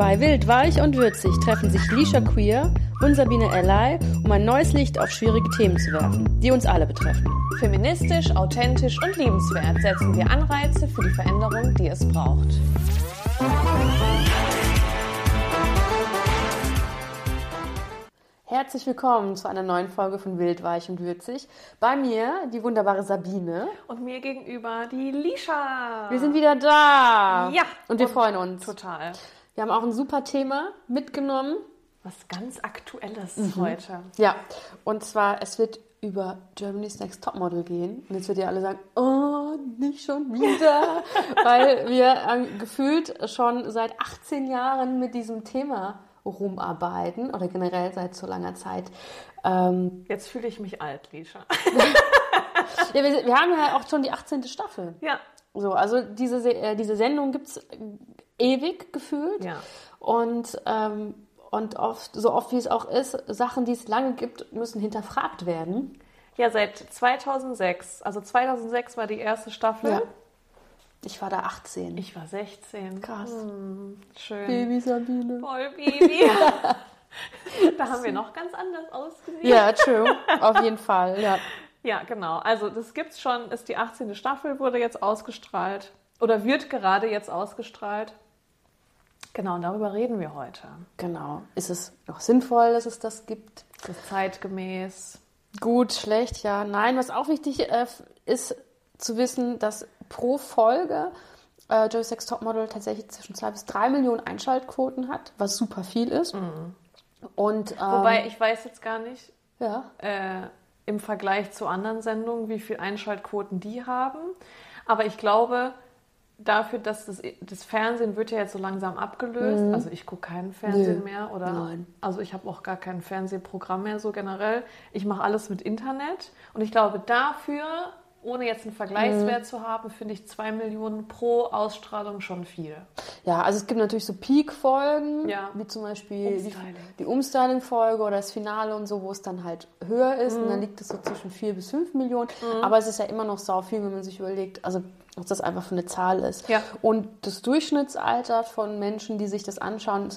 Bei Wild, Weich und Würzig treffen sich Lisha Queer und Sabine Ellay, um ein neues Licht auf schwierige Themen zu werfen, die uns alle betreffen. Feministisch, authentisch und liebenswert setzen wir Anreize für die Veränderung, die es braucht. Herzlich willkommen zu einer neuen Folge von Wild, Weich und Würzig. Bei mir die wunderbare Sabine. Und mir gegenüber die Lisha. Wir sind wieder da. Ja. Und wir freuen uns. Total. Wir haben auch ein super Thema mitgenommen. Was ganz Aktuelles Mhm. heute. Ja, und zwar, es wird über Germany's Next Topmodel gehen. Und jetzt wird ihr alle sagen, oh, nicht schon wieder. Weil wir ähm, gefühlt schon seit 18 Jahren mit diesem Thema rumarbeiten oder generell seit so langer Zeit. Ähm, Jetzt fühle ich mich alt, Lisha. ja, wir, wir haben ja auch schon die 18. Staffel. ja. So, also diese, Se- äh, diese Sendung gibt es ewig gefühlt. Ja. Und, ähm, und oft, so oft wie es auch ist, Sachen, die es lange gibt, müssen hinterfragt werden. Ja, seit 2006. Also 2006 war die erste Staffel. Ja. Ich war da 18. Ich war 16. Krass. Hm, schön. Baby Sabine. Voll Baby. da haben wir noch ganz anders ausgesehen. Ja, true. Auf jeden Fall, ja. Ja, genau. Also das gibt's schon, ist die 18. Staffel, wurde jetzt ausgestrahlt oder wird gerade jetzt ausgestrahlt. Genau, und darüber reden wir heute. Genau. Ist es noch sinnvoll, dass es das gibt? Ist das zeitgemäß? Gut, schlecht, ja. Nein, was auch wichtig äh, ist zu wissen, dass pro Folge äh, Joey Sex Topmodel tatsächlich zwischen zwei bis drei Millionen Einschaltquoten hat, was super viel ist. Und, ähm, Wobei ich weiß jetzt gar nicht ja, äh, im Vergleich zu anderen Sendungen, wie viel Einschaltquoten die haben. Aber ich glaube, dafür, dass das, das Fernsehen wird ja jetzt so langsam abgelöst. Also ich gucke keinen Fernsehen Nö. mehr oder Nein. also ich habe auch gar kein Fernsehprogramm mehr so generell. Ich mache alles mit Internet und ich glaube dafür, ohne jetzt einen Vergleichswert zu haben, finde ich zwei Millionen pro Ausstrahlung schon viel. Ja, also es gibt natürlich so Peak-Folgen, Ja. wie zum Beispiel die, Umstyling. die Umstyling-Folge oder das Finale und so, wo es dann halt höher ist. Und dann liegt es so zwischen 4 bis 5 Millionen. Aber es ist ja immer noch sau viel, wenn man sich überlegt, also was das einfach für eine Zahl ist. Ja. Und das Durchschnittsalter von Menschen, die sich das anschauen,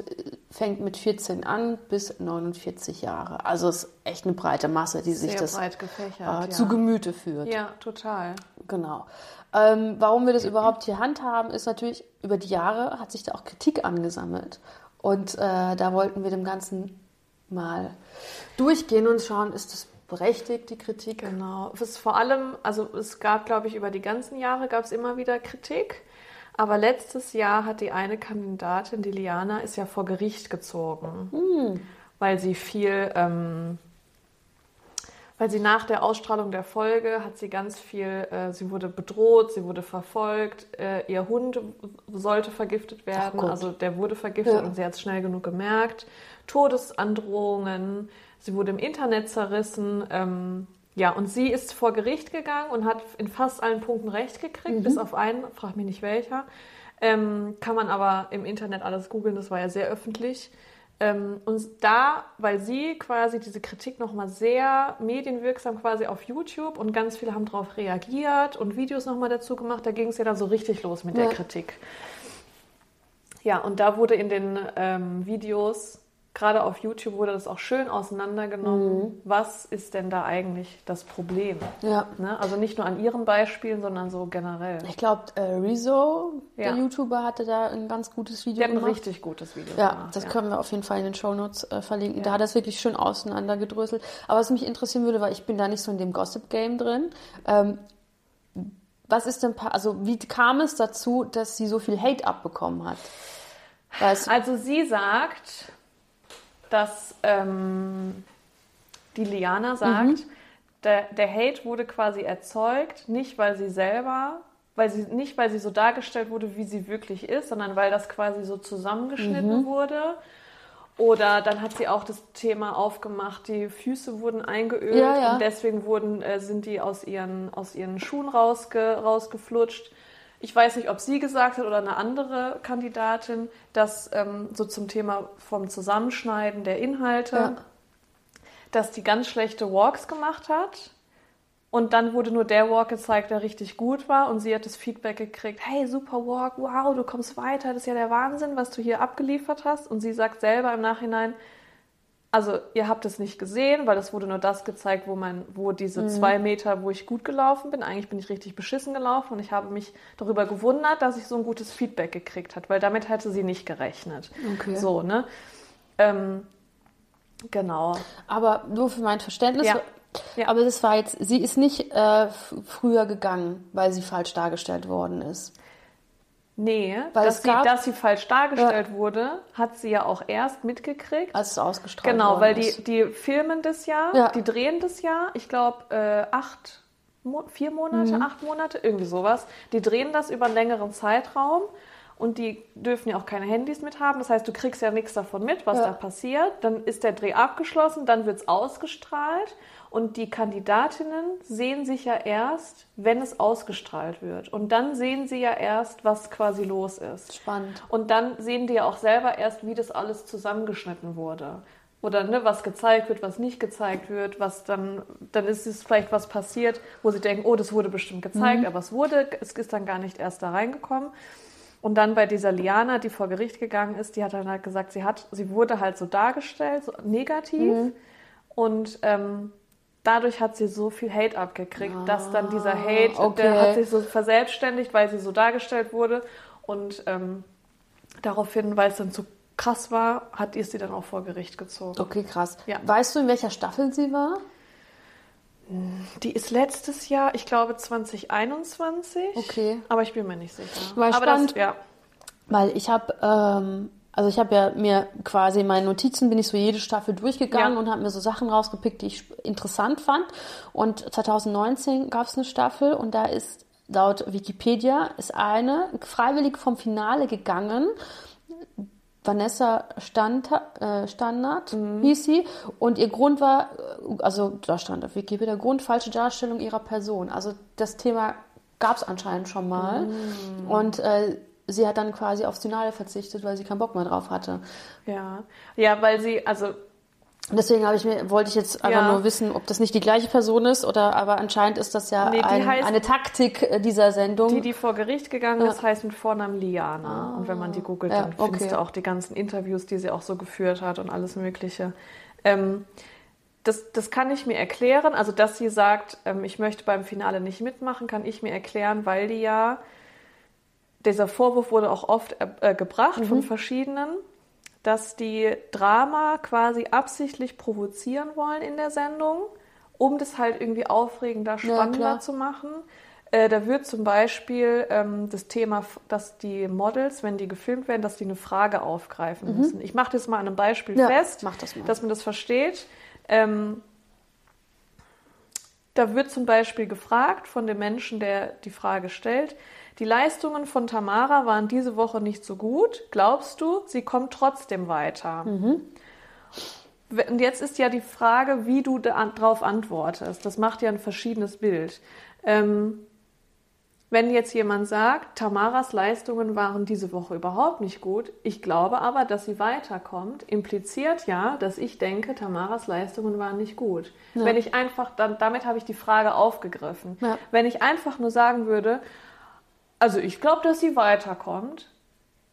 fängt mit 14 an bis 49 Jahre. Also es ist echt eine breite Masse, die sich Sehr das breit gefächert. äh, ja. zu Gemüte führt. ja, total. Genau. Ähm, warum wir das überhaupt hier handhaben, ist natürlich, über die Jahre hat sich da auch Kritik angesammelt. Und äh, da wollten wir dem Ganzen mal durchgehen und schauen, ist das berechtigt, die Kritik? Genau. Es ist vor allem, also es gab, glaube ich, über die ganzen Jahre gab es immer wieder Kritik. Aber letztes Jahr hat die eine Kandidatin, die Liana, ist ja vor Gericht gezogen, weil sie viel, ähm, weil sie nach der Ausstrahlung der Folge hat sie ganz viel, äh, sie wurde bedroht, sie wurde verfolgt, äh, ihr Hund sollte vergiftet werden, also der wurde vergiftet Ja. und sie hat es schnell genug gemerkt. Todesandrohungen, sie wurde im Internet zerrissen. Ähm, ja, und sie ist vor Gericht gegangen und hat in fast allen Punkten Recht gekriegt, bis auf einen, frag mich nicht welcher. Ähm, kann man aber im Internet alles googeln, das war ja sehr öffentlich. Ähm, und da, weil sie quasi diese Kritik nochmal sehr medienwirksam quasi auf YouTube und ganz viele haben darauf reagiert und Videos nochmal dazu gemacht, da ging es ja dann so richtig los mit Ja. der Kritik. Ja, und da wurde in den ähm, Videos, gerade auf YouTube, wurde das auch schön auseinandergenommen. Was ist denn da eigentlich das Problem? Ja. Ne? Also nicht nur an ihren Beispielen, sondern so generell. Ich glaube, äh, Rezo, der Ja. YouTuber, hatte da ein ganz gutes Video Die hat ein gemacht. richtig gutes Video Ja, gemacht. das ja. können wir auf jeden Fall in den Shownotes äh, verlinken. Ja. Da hat er es wirklich schön auseinandergedröselt. Aber was mich interessieren würde, weil ich bin da nicht so in dem Gossip-Game drin. Ähm, was ist denn, also wie kam es dazu, dass sie so viel Hate abbekommen hat? Weißt, Also sie sagt, dass ähm, die Liana sagt, Mhm. der, der Hate wurde quasi erzeugt, nicht weil sie selber, weil sie nicht weil sie so dargestellt wurde, wie sie wirklich ist, sondern weil das quasi so zusammengeschnitten Mhm. wurde. Oder dann hat sie auch das Thema aufgemacht, die Füße wurden eingeölt Ja, ja. und deswegen wurden, äh, sind die aus ihren, aus ihren Schuhen rausge, rausgeflutscht. Ich weiß nicht, ob sie gesagt hat oder eine andere Kandidatin, dass ähm, so zum Thema vom Zusammenschneiden der Inhalte, Ja. dass die ganz schlechte Walks gemacht hat. Und dann wurde nur der Walk gezeigt, der richtig gut war. Und sie hat das Feedback gekriegt, hey, super Walk, wow, du kommst weiter, das ist ja der Wahnsinn, was du hier abgeliefert hast. Und sie sagt selber im Nachhinein, also ihr habt es nicht gesehen, weil es wurde nur das gezeigt, wo man, wo diese mhm. zwei Meter, wo ich gut gelaufen bin. Eigentlich bin ich richtig beschissen gelaufen und ich habe mich darüber gewundert, dass ich so ein gutes Feedback gekriegt hat, weil damit hätte sie nicht gerechnet. Okay. So, ne? Ähm, genau. Aber nur für mein Verständnis, ja. Ja. Aber das war jetzt, sie ist nicht äh, früher gegangen, weil sie falsch dargestellt worden ist. Nee, weil dass, sie, dass sie falsch dargestellt äh, wurde, hat sie ja auch erst mitgekriegt. Als es ausgestrahlt Genau, weil die, die filmen das Jahr, ja. die drehen das Jahr, ich glaube, äh, acht, vier Monate, mhm. acht Monate, irgendwie sowas. Die drehen das über einen längeren Zeitraum und die dürfen ja auch keine Handys mit haben. Das heißt, du kriegst ja nichts davon mit, was ja. da passiert. Dann ist der Dreh abgeschlossen, dann wird es ausgestrahlt und die Kandidatinnen sehen sich ja erst, wenn es ausgestrahlt wird. Und dann sehen sie ja erst, was quasi los ist. Spannend. Und dann sehen die ja auch selber erst, wie das alles zusammengeschnitten wurde. Oder ne, was gezeigt wird, was nicht gezeigt wird, was dann, dann ist es vielleicht was passiert, wo sie denken, oh, das wurde bestimmt gezeigt, mhm. aber es wurde, es ist dann gar nicht erst da reingekommen. Und dann bei dieser Liana, die vor Gericht gegangen ist, die hat dann halt gesagt, sie hat, sie wurde halt so dargestellt, so negativ. Mhm. Und ähm, dadurch hat sie so viel Hate abgekriegt, ah, dass dann dieser ah, Hate, okay. der hat sich so verselbstständigt, weil sie so dargestellt wurde. Und ähm, daraufhin, weil es dann zu krass war, hat ihr sie dann auch vor Gericht gezogen. Okay, krass. Ja. Weißt du, in welcher Staffel sie war? Die ist letztes Jahr, ich glaube 2021. Okay. Aber ich bin mir nicht sicher. War aber spannend, das, ja. Weil ich habe ähm, also ich habe ja mir quasi in meinen Notizen bin ich so jede Staffel durchgegangen ja. und habe mir so Sachen rausgepickt, die ich interessant fand. Und 2019 gab es eine Staffel und da ist laut Wikipedia ist eine freiwillig vom Finale gegangen. Vanessa Stand, äh, Standard mhm. hieß sie und ihr Grund war, also da stand auf Wikipedia, Grund falsche Darstellung ihrer Person. Also das Thema gab es anscheinend schon mal mhm. und äh, sie hat dann quasi aufs Finale verzichtet, weil sie keinen Bock mehr drauf hatte. Ja, ja, weil sie, also Deswegen ich mir, wollte ich jetzt einfach ja. nur wissen, ob das nicht die gleiche Person ist oder aber anscheinend ist das ja nee, ein, heißt, eine Taktik äh, dieser Sendung. Die, die vor Gericht gegangen ist, heißt mit Vornamen Liana. Ah. Und wenn man die googelt, dann ja, okay. findest du auch die ganzen Interviews, die sie auch so geführt hat und alles Mögliche. Ähm, das, das kann ich mir erklären. Also, dass sie sagt, ähm, ich möchte beim Finale nicht mitmachen, kann ich mir erklären, weil die ja dieser Vorwurf wurde auch oft äh, gebracht mhm. von verschiedenen, dass die Drama quasi absichtlich provozieren wollen in der Sendung, um das halt irgendwie aufregender, spannender ja, zu machen. Äh, da wird zum Beispiel ähm, das Thema, dass die Models, wenn die gefilmt werden, dass die eine Frage aufgreifen mhm. müssen. Ich mache das mal an einem Beispiel ja, fest, das dass man das versteht. Ähm, da wird zum Beispiel gefragt von dem Menschen, der die Frage stellt, die Leistungen von Tamara waren diese Woche nicht so gut. Glaubst du, sie kommt trotzdem weiter? Mhm. Und jetzt ist ja die Frage, wie du darauf antwortest. Das macht ja ein verschiedenes Bild. Ähm, wenn jetzt jemand sagt, Tamaras Leistungen waren diese Woche überhaupt nicht gut, ich glaube aber, dass sie weiterkommt, impliziert ja, dass ich denke, Tamaras Leistungen waren nicht gut. Ja. Wenn ich einfach, dann, damit habe ich die Frage aufgegriffen. Ja. Wenn ich einfach nur sagen würde, also ich glaube, dass sie weiterkommt.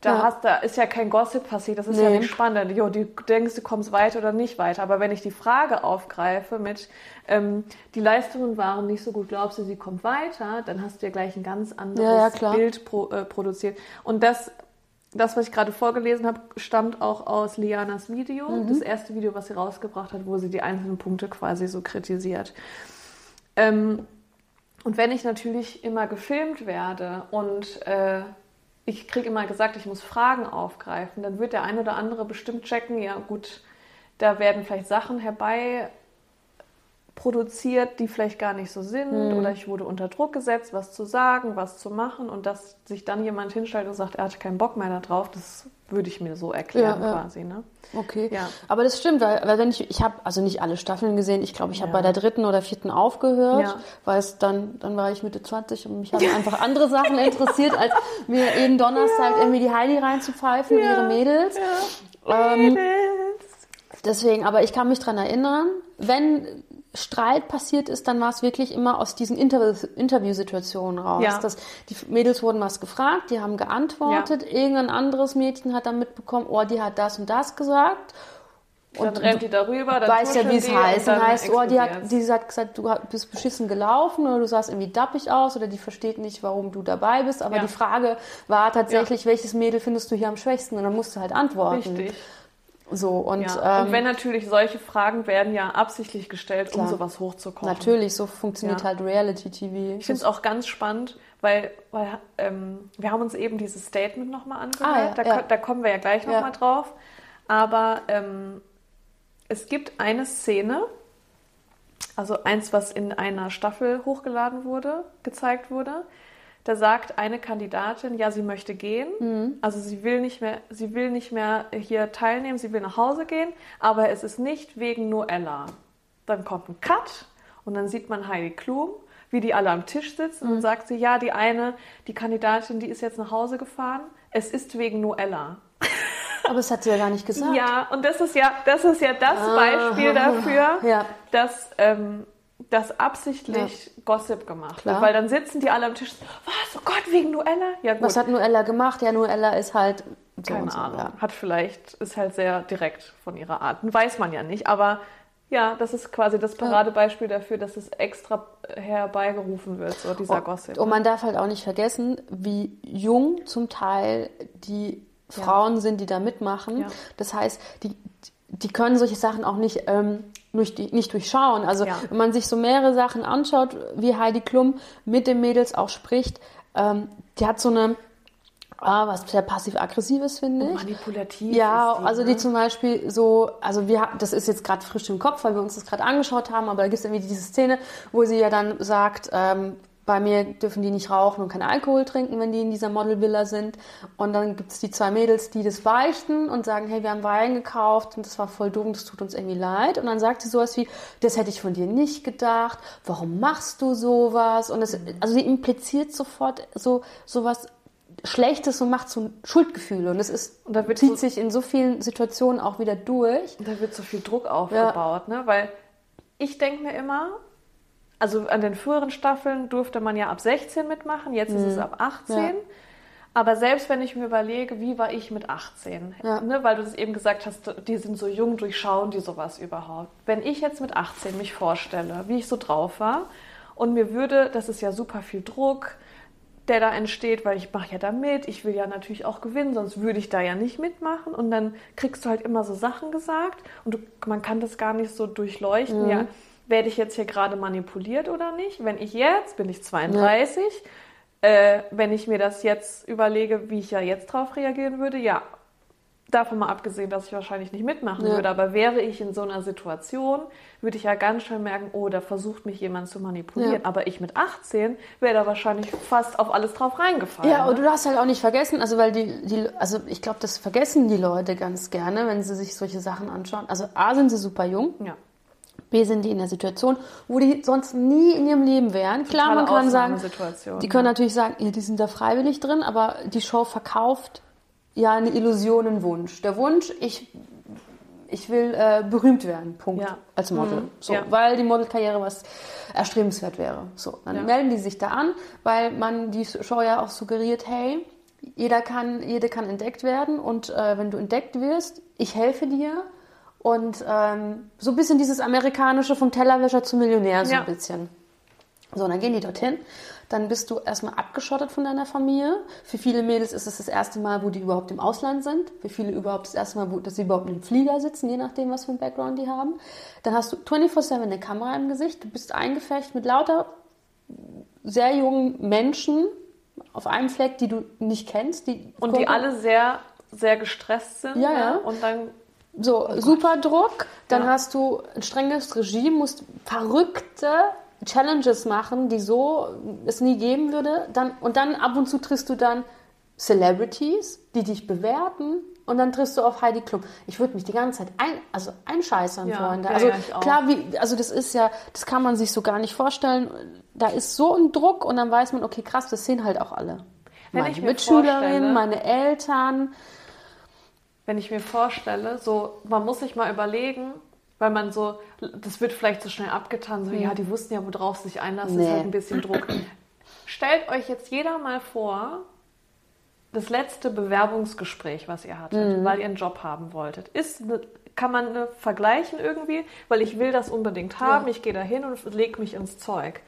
Da, ja. hast, da ist ja kein Gossip passiert, das ist nee. ja nicht spannend. Jo, du denkst, du kommst weiter oder nicht weiter. Aber wenn ich die Frage aufgreife mit, ähm, die Leistungen waren nicht so gut, glaubst du, sie kommt weiter, dann hast du ja gleich ein ganz anderes ja, ja, Bild pro, äh, produziert. Und das, das, was ich gerade vorgelesen habe, stammt auch aus Lianas Video, mhm. das erste Video, was sie rausgebracht hat, wo sie die einzelnen Punkte quasi so kritisiert. Ähm, und wenn ich natürlich immer gefilmt werde und äh, ich kriege immer gesagt, ich muss Fragen aufgreifen, dann wird der ein oder andere bestimmt checken, ja gut, da werden vielleicht Sachen herbei produziert, die vielleicht gar nicht so sind mhm. oder ich wurde unter Druck gesetzt, was zu sagen, was zu machen und dass sich dann jemand hinstellt und sagt, er hat keinen Bock mehr darauf, das würde ich mir so erklären ja, quasi. Ne? Okay, ja. aber das stimmt, weil, weil wenn ich, ich habe also nicht alle Staffeln gesehen, ich glaube, ich habe bei der dritten oder vierten aufgehört, weil es dann, dann war ich Mitte 20 und mich haben einfach andere Sachen interessiert, als mir jeden Donnerstag irgendwie die Heidi reinzupfeifen und ihre Mädels. Ähm, Mädels. Deswegen, aber ich kann mich daran erinnern, wenn Streit passiert ist, dann war es wirklich immer aus diesen Interview Interviewsituationen raus. Ja. Dass die Mädels wurden was gefragt, die haben geantwortet, irgendein anderes Mädchen hat dann mitbekommen, oh, die hat das und das gesagt. Dann rennt die darüber, dann weißt ja, wie es heißt. und Dann heißt, oh, die hat, die hat gesagt, du bist beschissen gelaufen oder du sahst irgendwie dappig aus oder die versteht nicht, warum du dabei bist. Aber Ja. die Frage war tatsächlich, welches Mädel findest du hier am schwächsten? Und dann musst du halt antworten. Richtig. So, und, Ja. ähm, und wenn natürlich solche Fragen werden ja absichtlich gestellt, um Klar. sowas hochzukochen. natürlich, so funktioniert Ja. halt Reality-TV. Ich finde es auch ganz spannend, weil, weil ähm, wir haben uns eben dieses Statement nochmal angehört. Ah, ja, da, ja. da kommen wir ja gleich Ja. nochmal drauf. Aber ähm, es gibt eine Szene, also eins, was in einer Staffel hochgeladen wurde, gezeigt wurde. Da sagt eine Kandidatin, ja, sie möchte gehen. Mhm. Also sie will nicht mehr, sie will nicht mehr hier teilnehmen, sie will nach Hause gehen, aber es ist nicht wegen Noella. Dann kommt ein Cut und dann sieht man Heidi Klum, wie die alle am Tisch sitzen Mhm. und sagt sie, ja, die eine, die Kandidatin, die ist jetzt nach Hause gefahren. Es ist wegen Noella. Aber das hat sie ja gar nicht gesagt. Ja, und das ist ja, das ist ja das Beispiel dafür, Ja. dass ähm, das absichtlich Gossip gemacht Klar. wird. Weil dann sitzen die alle am Tisch, was, oh Gott, wegen Noella? Ja gut, Was hat Noella gemacht? Ja, Noella ist halt so keine und so. Ahnung. Ja. Hat vielleicht, ist halt sehr direkt von ihrer Art. Weiß man ja nicht, aber ja, das ist quasi das Paradebeispiel dafür, dass es extra herbeigerufen wird, so dieser Gossip. Und man darf halt auch nicht vergessen, wie jung zum Teil die Frauen sind, die da mitmachen. Ja. Das heißt, die, die können solche Sachen auch nicht, ähm, durch die, nicht durchschauen. Also Ja. wenn man sich so mehrere Sachen anschaut, wie Heidi Klum mit den Mädels auch spricht, ähm, die hat so eine, ah, was sehr passiv-aggressives, finde ich. Manipulativ. Ja, die, also ne? die zum Beispiel so, also wir, das ist jetzt gerade frisch im Kopf, weil wir uns das gerade angeschaut haben, aber da gibt es irgendwie diese Szene, wo sie ja dann sagt, ähm, bei mir dürfen die nicht rauchen und keinen Alkohol trinken, wenn die in dieser Modelvilla sind. Und dann gibt es die zwei Mädels, die das beichten und sagen, hey, wir haben Wein gekauft und das war voll dumm, das tut uns irgendwie leid. Und dann sagt sie sowas wie, das hätte ich von dir nicht gedacht, warum machst du sowas? Und das, also sie impliziert sofort so sowas Schlechtes und macht so Schuldgefühle. Und das ist, Und da wird zieht so- sich in so vielen Situationen auch wieder durch. Da wird so viel Druck aufgebaut, ne? Weil ich denke mir immer, also an den früheren Staffeln durfte man ja ab 16 mitmachen, jetzt ist es ab 18. Mhm. Ja. Aber selbst wenn ich mir überlege, wie war ich mit 18, Ja. ne, weil du das eben gesagt hast, die sind so jung, durchschauen die sowas überhaupt. Wenn ich jetzt mit 18 mich vorstelle, wie ich so drauf war und mir würde, das ist ja super viel Druck, der da entsteht, weil ich mache ja da mit, ich will ja natürlich auch gewinnen, sonst würde ich da ja nicht mitmachen und dann kriegst du halt immer so Sachen gesagt und du, man kann das gar nicht so durchleuchten, ja, werde ich jetzt hier gerade manipuliert oder nicht? Wenn ich jetzt, bin ich 32, äh, wenn ich mir das jetzt überlege, wie ich ja jetzt drauf reagieren würde, ja, davon mal abgesehen, dass ich wahrscheinlich nicht mitmachen Ja. würde, aber wäre ich in so einer Situation, würde ich ja ganz schnell merken, oh, da versucht mich jemand zu manipulieren. Ja. Aber ich mit 18 wäre da wahrscheinlich fast auf alles drauf reingefallen. Ja, und ne? du darfst halt auch nicht vergessen, also weil die, die also ich glaube, das vergessen die Leute ganz gerne, wenn sie sich solche Sachen anschauen. Also A sind sie super jung, ja. B sind die in der Situation, wo die sonst nie in ihrem Leben wären. Klar, Totale man kann sagen, die können ja. natürlich sagen, ja, die sind da freiwillig drin, aber die Show verkauft ja eine Illusion, einen Wunsch. Der Wunsch, ich, ich will äh, berühmt werden, Punkt, Ja. als Model. Mhm. So, Ja. weil die Modelkarriere was erstrebenswert wäre. So, dann melden die sich da an, weil man die Show ja auch suggeriert, hey, jeder kann, jede kann entdeckt werden und äh, wenn du entdeckt wirst, ich helfe dir. Und ähm, so ein bisschen dieses amerikanische vom Tellerwäscher zum Millionär, so Ja. ein bisschen. So, dann gehen die dorthin. Dann bist du erstmal abgeschottet von deiner Familie. Für viele Mädels ist es das erste Mal, wo die überhaupt im Ausland sind. Für viele überhaupt das erste Mal, wo, dass sie überhaupt in einem Flieger sitzen, je nachdem, was für ein Background die haben. Dann hast du 24-7 eine Kamera im Gesicht. Du bist eingefecht mit lauter sehr jungen Menschen auf einem Fleck, die du nicht kennst. Die Und die alle sehr, sehr gestresst sind. Ja, ne? ja. Und dann So, super Druck. Dann Oh Ja. hast du ein strenges Regime, musst verrückte Challenges machen, die so es nie geben würde. Dann, und dann ab und zu triffst du dann Celebrities, die dich bewerten. Und dann triffst du auf Heidi Klum. Ich würde mich die ganze Zeit ein, also einscheißern, Ja, Freunde. Also ja, klar, wie, also das ist ja, das kann man sich so gar nicht vorstellen. Da ist so ein Druck und dann weiß man, okay, krass, das sehen halt auch alle. Wenn meine Mitschülerinnen, meine Eltern. Wenn ich mir vorstelle, so, man muss sich mal überlegen, Weil man so, das wird vielleicht so schnell abgetan, so, ja, die wussten ja, worauf sie sich einlassen, nee. ist halt ein bisschen Druck. Stellt euch jetzt jeder mal vor, das letzte Bewerbungsgespräch, was ihr hattet, mhm. weil ihr einen Job haben wolltet, ist eine, kann man eine vergleichen irgendwie, weil ich will das unbedingt haben, ja. ich gehe da hin und lege mich ins Zeug.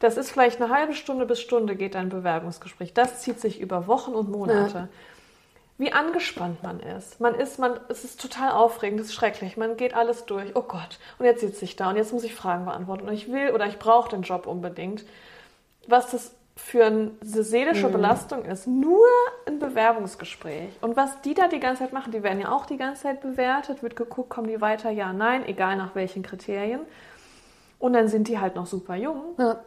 Das ist vielleicht eine halbe Stunde bis Stunde geht ein Bewerbungsgespräch. Das zieht sich über Wochen und Monate. Ja. Wie angespannt man ist. Man ist, man, es ist total aufregend, es ist schrecklich. Man geht alles durch. Oh Gott. Und jetzt sitze ich da und jetzt muss ich Fragen beantworten. Und ich will oder ich brauche den Job unbedingt. Was das für eine seelische mhm. Belastung ist, nur ein Bewerbungsgespräch. Und was die da die ganze Zeit machen, die werden ja auch die ganze Zeit bewertet, wird geguckt, kommen die weiter, ja, nein, egal nach welchen Kriterien. Und dann sind die halt noch super jung. Ja.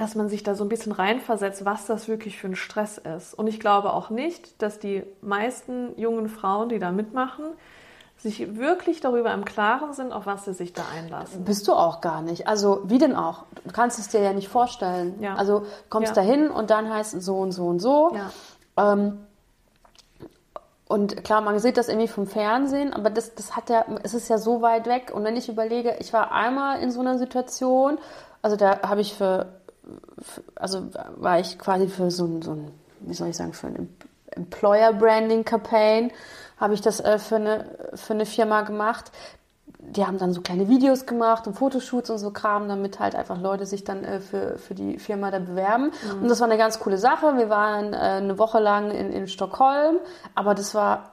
Dass man sich da so ein bisschen reinversetzt, was das wirklich für ein Stress ist. Und ich glaube auch nicht, dass die meisten jungen Frauen, die da mitmachen, sich wirklich darüber im Klaren sind, auf was sie sich da einlassen. Bist du auch gar nicht. Also wie denn auch? Du kannst es dir ja nicht vorstellen. Ja. Also kommst ja. da hin und dann heißt es so und so und so. Ja. Ähm, und klar, man sieht das irgendwie vom Fernsehen, aber das, das hat ja, es ist ja so weit weg. Und wenn ich überlege, ich war einmal in so einer Situation, also da habe ich für, also war ich quasi für so ein, so ein, wie soll ich sagen, für ein Employer Branding Campaign habe ich das äh, für, eine, für eine Firma gemacht. Die haben dann so kleine Videos gemacht und Fotoshoots und so Kram, damit halt einfach Leute sich dann äh, für, für die Firma da bewerben. Mhm. Und das war eine ganz coole Sache. Wir waren äh, eine Woche lang in, in Stockholm, aber das war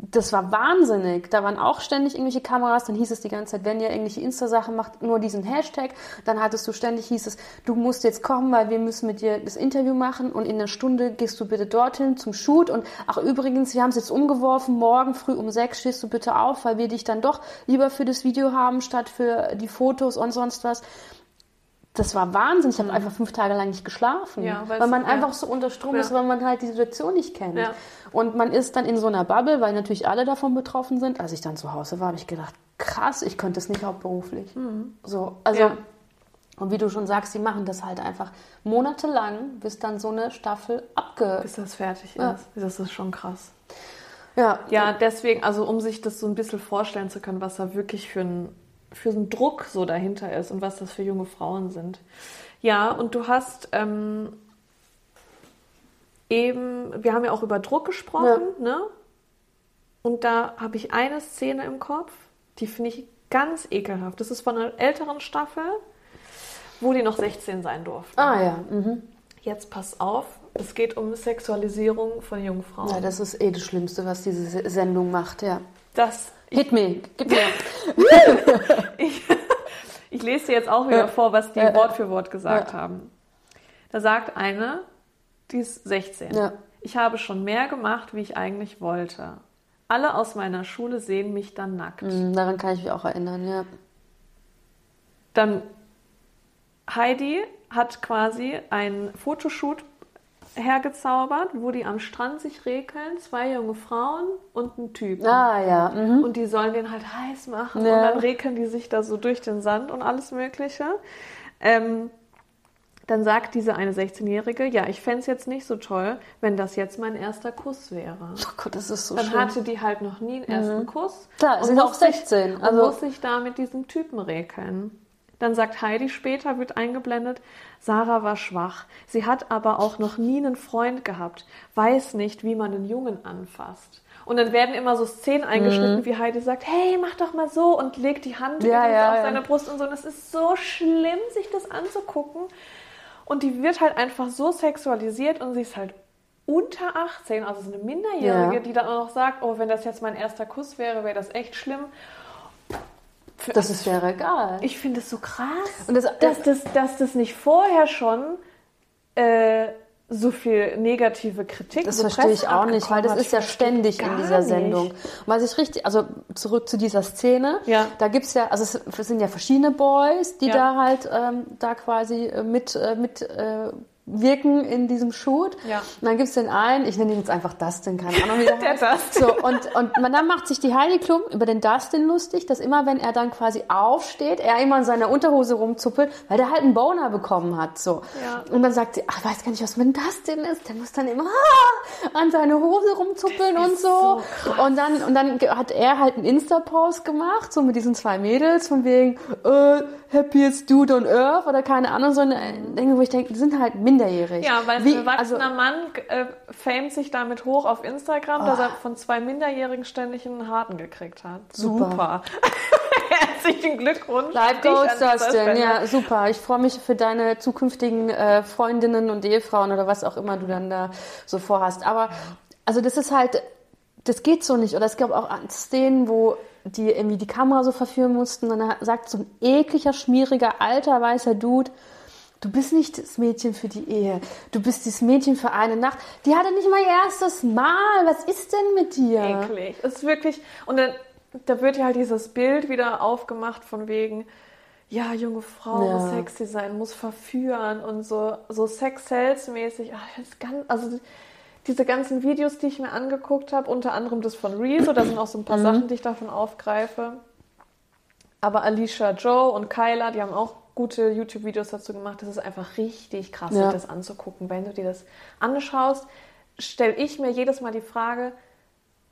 das war wahnsinnig. Da waren auch ständig irgendwelche Kameras. Dann hieß es die ganze Zeit, wenn ihr irgendwelche Insta-Sachen macht, nur diesen Hashtag. Dann hattest du ständig, hieß es, du musst jetzt kommen, weil wir müssen mit dir das Interview machen und in einer Stunde gehst du bitte dorthin zum Shoot. Und ach übrigens, wir haben es jetzt umgeworfen, morgen früh um sechs stehst du bitte auf, weil wir dich dann doch lieber für das Video haben, statt für die Fotos und sonst was das war Wahnsinn. Ich habe mhm. einfach fünf Tage lang nicht geschlafen, ja, weil man ja. einfach so unter Strom ja. ist, weil man halt die Situation nicht kennt. Und man ist dann in so einer Bubble, weil natürlich alle davon betroffen sind. Als ich dann zu Hause war, habe ich gedacht, krass, ich könnte das nicht hauptberuflich. Mhm. So, also und wie du schon sagst, die machen das halt einfach monatelang, bis dann so eine Staffel abge... Bis das fertig ist. Das ist schon krass. Ja. Ja, deswegen, also um sich das so ein bisschen vorstellen zu können, was da wirklich für ein für so ein Druck so dahinter ist und was das für junge Frauen sind. Ja, und du hast ähm, eben, wir haben ja auch über Druck gesprochen, ja. ne? Und da habe ich eine Szene im Kopf, die finde ich ganz ekelhaft. Das ist von einer älteren Staffel, wo die noch 16 sein durften. Ah ja. Mhm. Jetzt pass auf, es geht um Sexualisierung von jungen Frauen. Ja, das ist eh das Schlimmste, was diese Sendung macht, ja. Das Hit me, gib mir. ich, ich, lese dir jetzt auch wieder ja. vor, was die ja. Wort für Wort gesagt ja. haben. Da sagt eine, die ist 16. Ich habe schon mehr gemacht, wie ich eigentlich wollte. Alle aus meiner Schule sehen mich dann nackt. Mhm, daran kann ich mich auch erinnern, ja. Dann Heidi hat quasi ein Fotoshoot hergezaubert, wo die am Strand sich rekeln, zwei junge Frauen und ein Typ. Ah ja. Mhm. Und die sollen den halt heiß machen ja. und dann rekeln die sich da so durch den Sand und alles Mögliche. Ähm, dann sagt diese eine 16-Jährige, ja, ich fände es jetzt nicht so toll, wenn das jetzt mein erster Kuss wäre. Oh Gott, das ist so Dann schlimm. hatte die halt noch nie einen ersten mhm. Kuss. Klar, sind auch 16. Sich, also und muss sich da mit diesem Typen rekeln. Dann sagt Heidi später, wird eingeblendet, Sarah war schwach. Sie hat aber auch noch nie einen Freund gehabt, weiß nicht, wie man einen Jungen anfasst. Und dann werden immer so Szenen eingeschnitten, mhm. wie Heidi sagt, hey, mach doch mal so und legt die Hand ja, ja, auf ja. seine Brust und so. Und es ist so schlimm, sich das anzugucken. Und die wird halt einfach so sexualisiert und sie ist halt unter 18, also so eine Minderjährige, die dann auch noch sagt, oh, wenn das jetzt mein erster Kuss wäre, wäre das echt schlimm. Für, das ist wäre egal. Ich finde es so krass, das, dass, das, dass das nicht vorher schon äh, so viel negative Kritik. Das verstehe ich auch nicht, weil das ist ja ständig in dieser Sendung. Was ich richtig, also zurück zu dieser Szene, ja. da gibt es ja, also es sind ja verschiedene Boys, die ja. da halt ähm, da quasi äh, mit, äh, mit äh, wirken in diesem Shoot. Ja. Und dann gibt es den einen, ich nenne ihn jetzt einfach Dustin, keine Ahnung, wie der, Der heißt. Dustin. So, und, und man, dann macht sich die Heidi Klum über den Dustin lustig, dass immer, wenn er dann quasi aufsteht, er immer in seiner Unterhose rumzuppelt, weil der halt einen Boner bekommen hat. So. Ja. Und dann sagt sie, ach, ich weiß gar nicht, was mit dem Dustin ist. Der muss dann immer ah, an seine Hose rumzuppeln und so. so und dann, und dann hat er halt einen Insta-Post gemacht, so mit diesen zwei Mädels, von wegen, äh, happiest dude on earth oder keine Ahnung, so eine Dinge, wo ich denke, die sind halt minderjährig. Ja, weil Wie- ein erwachsener also, Mann äh, famet sich damit hoch auf Instagram, dass Ah. er von zwei Minderjährigen ständig einen Harten gekriegt hat. Super. Herzlichen Glückwunsch. An dieser Dustin, ja, super. Ich freue mich für deine zukünftigen äh, Freundinnen und Ehefrauen oder was auch immer du dann da so vorhast. Aber, also das ist halt, das geht so nicht. Oder es gab auch Szenen, wo die irgendwie die Kamera so verführen mussten und dann sagt so ein ekliger, schmieriger, alter, weißer Dude, Du bist nicht das Mädchen für die Ehe. Du bist das Mädchen für eine Nacht. Die hatte nicht mal ihr erstes Mal. Was ist denn mit dir? Eklig. Es ist wirklich, und dann, da wird ja halt dieses Bild wieder aufgemacht von wegen, ja, junge Frau Ja. muss sexy sein, muss verführen und so, so Sex-Sales-mäßig. Ganz, also diese ganzen Videos, die ich mir angeguckt habe, unter anderem das von Rezo, da sind auch so ein Mhm. paar Sachen, die ich davon aufgreife. Aber Alicia Joe und Kyla, die haben auch gute YouTube-Videos dazu gemacht. Das ist einfach richtig krass, Ja. sich das anzugucken. Wenn du dir das anschaust, stelle ich mir jedes Mal die Frage,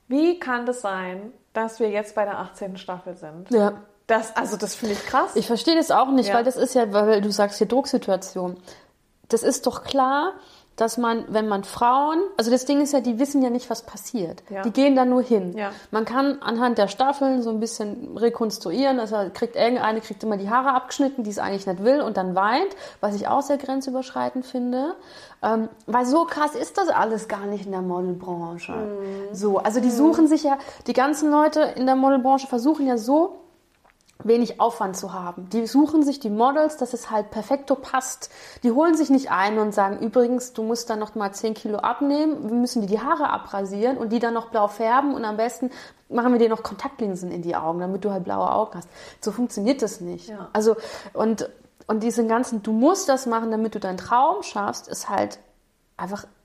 wie kann das sein, dass wir jetzt bei der 18. Staffel sind? Ja. Das, also das finde ich krass. Ich verstehe das auch nicht, Ja. weil das ist ja, weil du sagst hier Drucksituation. Das ist doch klar, dass man, wenn man Frauen, also das Ding ist ja, die wissen ja nicht, was passiert. Ja. Die gehen da nur hin. Ja. Man kann anhand der Staffeln so ein bisschen rekonstruieren. Also kriegt irgendeine kriegt immer die Haare abgeschnitten, die es eigentlich nicht will und dann weint, was ich auch sehr grenzüberschreitend finde. Ähm, weil so krass ist das alles gar nicht in der Modelbranche. Mhm. So, also die suchen sich ja, die ganzen Leute in der Modelbranche versuchen ja so wenig Aufwand zu haben. Die suchen sich die Models, dass es halt perfekto passt. Die holen sich nicht ein und sagen, übrigens, du musst dann noch mal 10 Kilo abnehmen, wir müssen dir die Haare abrasieren und die dann noch blau färben und am besten machen wir dir noch Kontaktlinsen in die Augen, damit du halt blaue Augen hast. So funktioniert das nicht. Ja. Also, und, und diesen ganzen, du musst das machen, damit du deinen Traum schaffst, ist halt einfach ein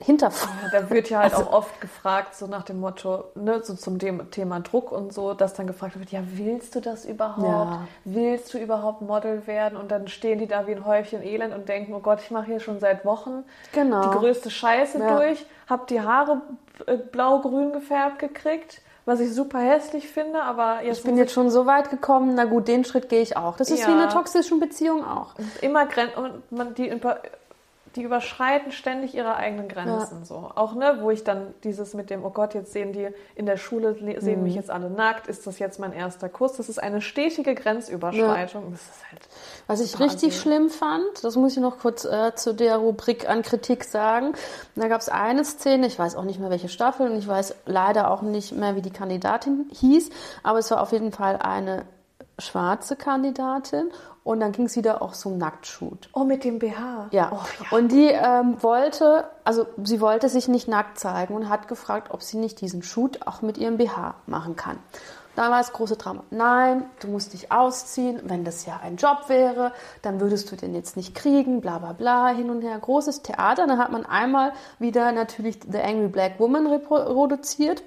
Hinterfragen. Da wird ja halt Also- auch oft gefragt, so nach dem Motto, ne, so zum Thema Druck und so, dass dann gefragt wird, ja, willst du das überhaupt? Ja. Willst du überhaupt Model werden? Und dann stehen die da wie ein Häufchen Elend und denken, oh Gott, ich mache hier schon seit Wochen Genau. die größte Scheiße Ja. durch, hab die Haare äh, blau-grün gefärbt gekriegt, was ich super hässlich finde, aber jetzt Ich bin jetzt schon so weit gekommen, na gut, den Schritt gehe ich auch. Das ist Ja. wie in einer toxischen Beziehung auch. immer Gren und man die die überschreiten ständig ihre eigenen Grenzen so auch ne wo ich dann dieses mit dem oh Gott jetzt sehen die in der Schule le- sehen Mhm. mich jetzt alle nackt ist das jetzt mein erster Kuss das ist eine stetige Grenzüberschreitung das ist halt Was ich Wahnsinn. richtig schlimm fand, das muss ich noch kurz äh, zu der Rubrik an Kritik sagen. Da gab es eine Szene, ich weiß auch nicht mehr welche Staffel und ich weiß leider auch nicht mehr, wie die Kandidatin hieß, aber es war auf jeden Fall eine schwarze Kandidatin und dann ging es wieder auch so Nacktshoot. oh mit dem BH Ja. oh, ja. Und die ähm, wollte, also sie wollte sich nicht nackt zeigen und hat gefragt, ob sie nicht diesen Shoot auch mit ihrem BH machen kann. Da war das große Drama. Nein, du musst dich ausziehen. Wenn das ja ein Job wäre, dann würdest du den jetzt nicht kriegen, bla bla bla, hin und her. Großes Theater. Dann hat man einmal wieder natürlich The Angry Black Woman reproduziert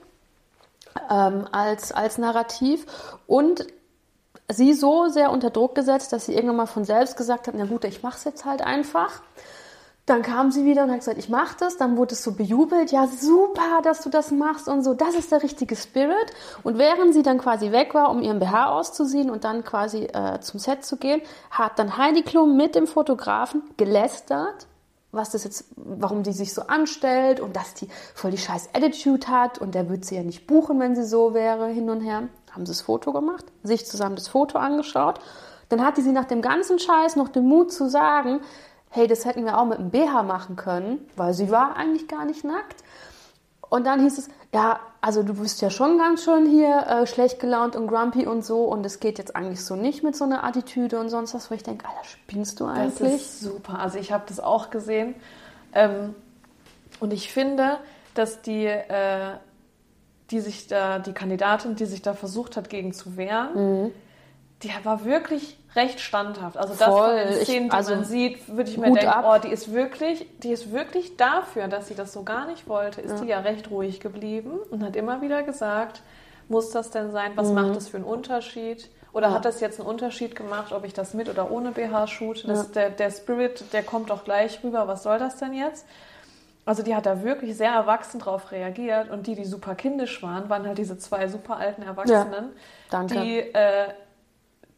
ähm, als, als Narrativ und sie so sehr unter Druck gesetzt, dass sie irgendwann mal von selbst gesagt hat, na gut, ich mache es jetzt halt einfach. Dann kam sie wieder und hat gesagt, ich mache das. Dann wurde es so bejubelt, ja super, dass du das machst und so. Das ist der richtige Spirit. Und während sie dann quasi weg war, um ihren BH auszuziehen und dann quasi äh, zum Set zu gehen, hat dann Heidi Klum mit dem Fotografen gelästert, was das jetzt, warum die sich so anstellt und dass die voll die scheiß Attitude hat und der würde sie ja nicht buchen, wenn sie so wäre, hin und her. Haben sie das Foto gemacht, sich zusammen das Foto angeschaut. Dann hatte sie nach dem ganzen Scheiß noch den Mut zu sagen, hey, das hätten wir auch mit einem BH machen können, weil sie war eigentlich gar nicht nackt. Und dann hieß es, ja, also du bist ja schon ganz schön hier äh, schlecht gelaunt und grumpy und so und es geht jetzt eigentlich so nicht mit so einer Attitüde und sonst was, wo ich denke, Alter, spinnst du Das eigentlich? ist super. Also ich habe das auch gesehen. Ähm, und ich finde, dass die, äh, die sich da, die Kandidatin, die sich da versucht hat, gegen zu wehren, Mhm. die war wirklich recht standhaft. Also das Voll. von den Szenen, Ich- die also man sieht, würde ich mir denken, ab. oh, die ist wirklich, die ist wirklich dafür, dass sie das so gar nicht wollte, ist die ja recht ruhig geblieben und hat immer wieder gesagt, muss das denn sein? Was macht das für einen Unterschied? Oder Mhm. Ja. hat das jetzt einen Unterschied gemacht, ob ich das mit oder ohne BH shoote? Das, der, der Spirit, der kommt doch gleich rüber. Was soll das denn jetzt? Also die hat da wirklich sehr erwachsen drauf reagiert und die, die super kindisch waren, waren halt diese zwei super alten Erwachsenen, danke. die äh,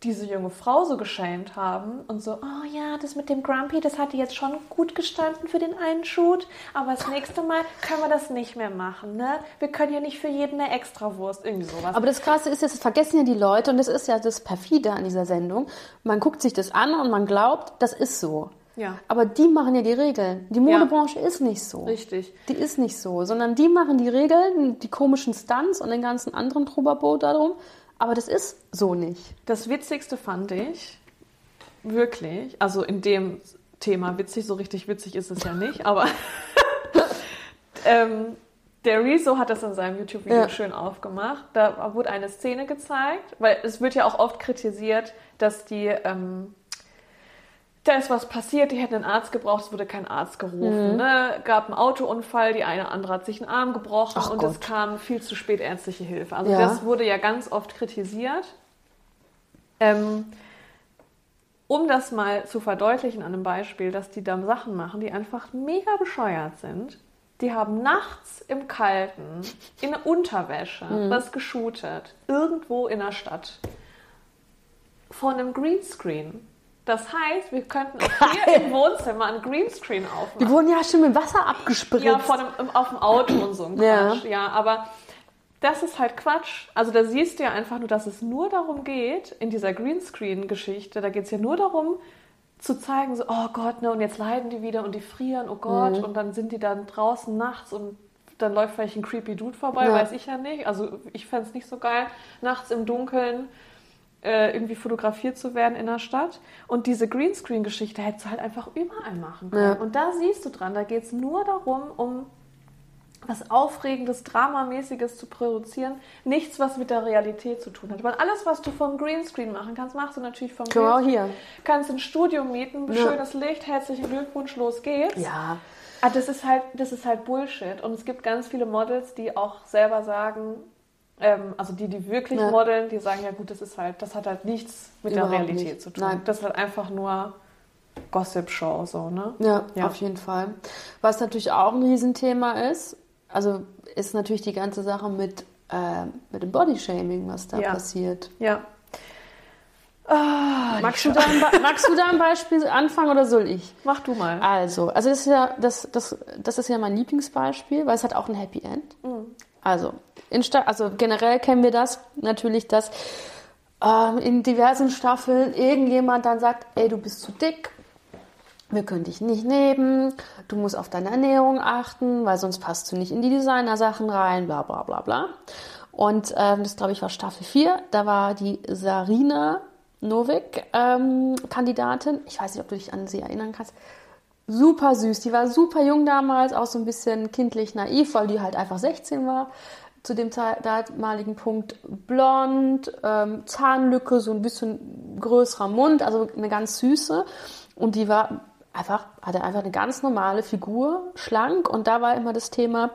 diese junge Frau so geschämt haben und so, oh ja, das mit dem Grumpy, das hatte jetzt schon gut gestanden für den einen Shoot, aber das nächste Mal können wir das nicht mehr machen, ne? Wir können ja nicht für jeden eine Extrawurst, irgendwie sowas. Aber das Krasse ist, das vergessen ja die Leute und das ist ja das Perfide an dieser Sendung. Man guckt sich das an und man glaubt, das ist so. Ja. Aber die machen ja die Regeln. Die Modebranche ist nicht so. Richtig. Die ist nicht so, sondern die machen die Regeln, die komischen Stunts und den ganzen anderen Trubabo darum. Aber das ist so nicht. Das Witzigste fand ich, wirklich, also in dem Thema witzig, so richtig witzig ist es ja nicht, aber ähm, der Rezo hat das in seinem YouTube-Video Ja. schön aufgemacht. Da wurde eine Szene gezeigt, weil es wird ja auch oft kritisiert, dass die, ähm, da ist was passiert, die hätten einen Arzt gebraucht, es wurde kein Arzt Mhm. gerufen. Ne? Gab einen Autounfall, die eine andere hat sich einen Arm gebrochen Ach und es Gott. kam viel zu spät ärztliche Hilfe. Also Ja. das wurde ja ganz oft kritisiert. Ähm, um das mal zu verdeutlichen an einem Beispiel, dass die da Sachen machen, die einfach mega bescheuert sind. Die haben nachts im Kalten in der Unterwäsche Mhm. was geshootet, irgendwo in der Stadt. Vor einem Greenscreen. Das heißt, wir könnten auch hier im Wohnzimmer einen Greenscreen Die aufmachen. wurden ja schon mit Wasser abgespritzt. Ja, vor dem, auf dem Auto und so ein Ja. Quatsch. Ja. aber das ist halt Quatsch. Also da siehst du ja einfach nur, dass es nur darum geht, in dieser Greenscreen-Geschichte, da geht es ja nur darum, zu zeigen, so, oh Gott, ne, und jetzt leiden die wieder und die frieren, oh Gott, Mhm. und dann sind die dann draußen nachts und dann läuft vielleicht ein creepy Dude vorbei, Ja. weiß ich ja nicht. Also ich fände es nicht so geil, nachts im Dunkeln äh, irgendwie fotografiert zu werden in der Stadt. Und diese Greenscreen-Geschichte hättest du halt einfach überall machen können. Ja. Und da siehst du dran, da geht es nur darum, um was Aufregendes, Dramamäßiges zu produzieren. Nichts, was mit der Realität zu tun hat. Weil alles, was du vom Greenscreen machen kannst, machst du natürlich vom auch Greenscreen. hier. Kannst ein Studio mieten, Ja. schönes Licht, herzlichen Glückwunsch, los geht's. Ja. Ah, das ist halt, das ist halt Bullshit. Und es gibt ganz viele Models, die auch selber sagen, ähm, also die, die wirklich Ja. modeln, die sagen, ja gut, das ist halt, das hat halt nichts mit Überhaupt der Realität nicht. zu tun. Nein. Das ist halt einfach nur Gossip-Show, so, ne? Ja, Ja. auf jeden Fall. Was natürlich auch ein Riesenthema ist, also ist natürlich die ganze Sache mit, äh, mit dem Bodyshaming, was da Ja. passiert. Ja. Ah, Magst du, da ein, magst du da ein Beispiel anfangen oder soll ich? Mach du mal. Also, also das ist ja, das, das, das ist ja mein Lieblingsbeispiel, weil es hat auch ein Happy End. Also, in Sta also generell kennen wir das natürlich, dass ähm, in diversen Staffeln irgendjemand dann sagt, ey, du bist zu dick, wir können dich nicht nehmen, du musst auf deine Ernährung achten, weil sonst passt du nicht in die Designersachen rein, bla bla bla bla. Und ähm, das, glaube ich, war Staffel 4, da war die Sarina Novik ähm, Kandidatin. Ich weiß nicht, ob du dich an sie erinnern kannst. Super süß, die war super jung damals, auch so ein bisschen kindlich naiv, weil die halt einfach 16 war. Zu dem damaligen Punkt blond, ähm, Zahnlücke, so ein bisschen größerer Mund, also eine ganz süße. Und die war einfach, hatte einfach eine ganz normale Figur, schlank. Und da war immer das Thema,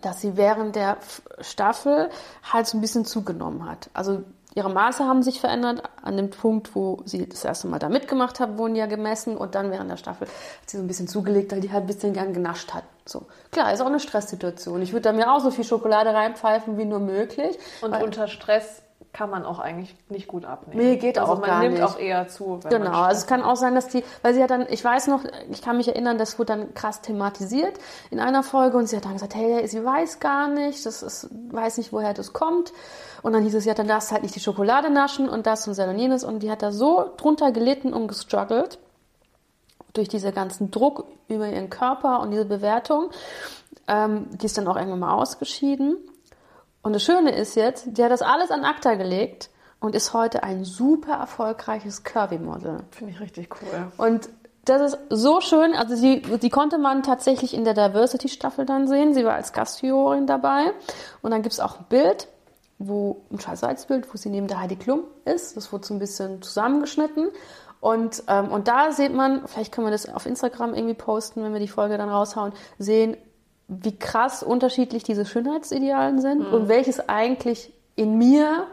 dass sie während der Staffel halt so ein bisschen zugenommen hat. Also ihre Maße haben sich verändert. An dem Punkt, wo sie das erste Mal da mitgemacht hat, wurden ja gemessen und dann während der Staffel hat sie so ein bisschen zugelegt, weil die halt ein bisschen gern genascht hat. So. Klar, ist auch eine Stresssituation. Ich würde da mir auch so viel Schokolade reinpfeifen wie nur möglich. Und unter Stress kann man auch eigentlich nicht gut abnehmen. Nee, geht also auch man gar nimmt nicht. auch eher zu. Genau, man also es kann auch sein, dass die, weil sie hat dann, ich weiß noch, ich kann mich erinnern, das wurde dann krass thematisiert in einer Folge und sie hat dann gesagt, hey, sie weiß gar nicht, das ist, weiß nicht, woher das kommt. Und dann hieß es, ja, dann darfst halt nicht die Schokolade naschen und das und und jenes. Und die hat da so drunter gelitten und gestruggelt durch diesen ganzen Druck über ihren Körper und diese Bewertung. Ähm, die ist dann auch irgendwann mal ausgeschieden. Und das Schöne ist jetzt, die hat das alles an ACTA gelegt und ist heute ein super erfolgreiches Curvy-Model. Finde ich richtig cool. Und das ist so schön. Also sie, die konnte man tatsächlich in der Diversity-Staffel dann sehen. Sie war als Gastjurorin dabei. Und dann gibt es auch ein Bild, wo ein Schwarz-Weiß-Bild, wo sie neben der Heidi Klum ist. Das wurde so ein bisschen zusammengeschnitten. Und, ähm, und da sieht man, vielleicht können wir das auf Instagram irgendwie posten, wenn wir die Folge dann raushauen, sehen, wie krass unterschiedlich diese Schönheitsidealen sind Mhm. und welches eigentlich in mir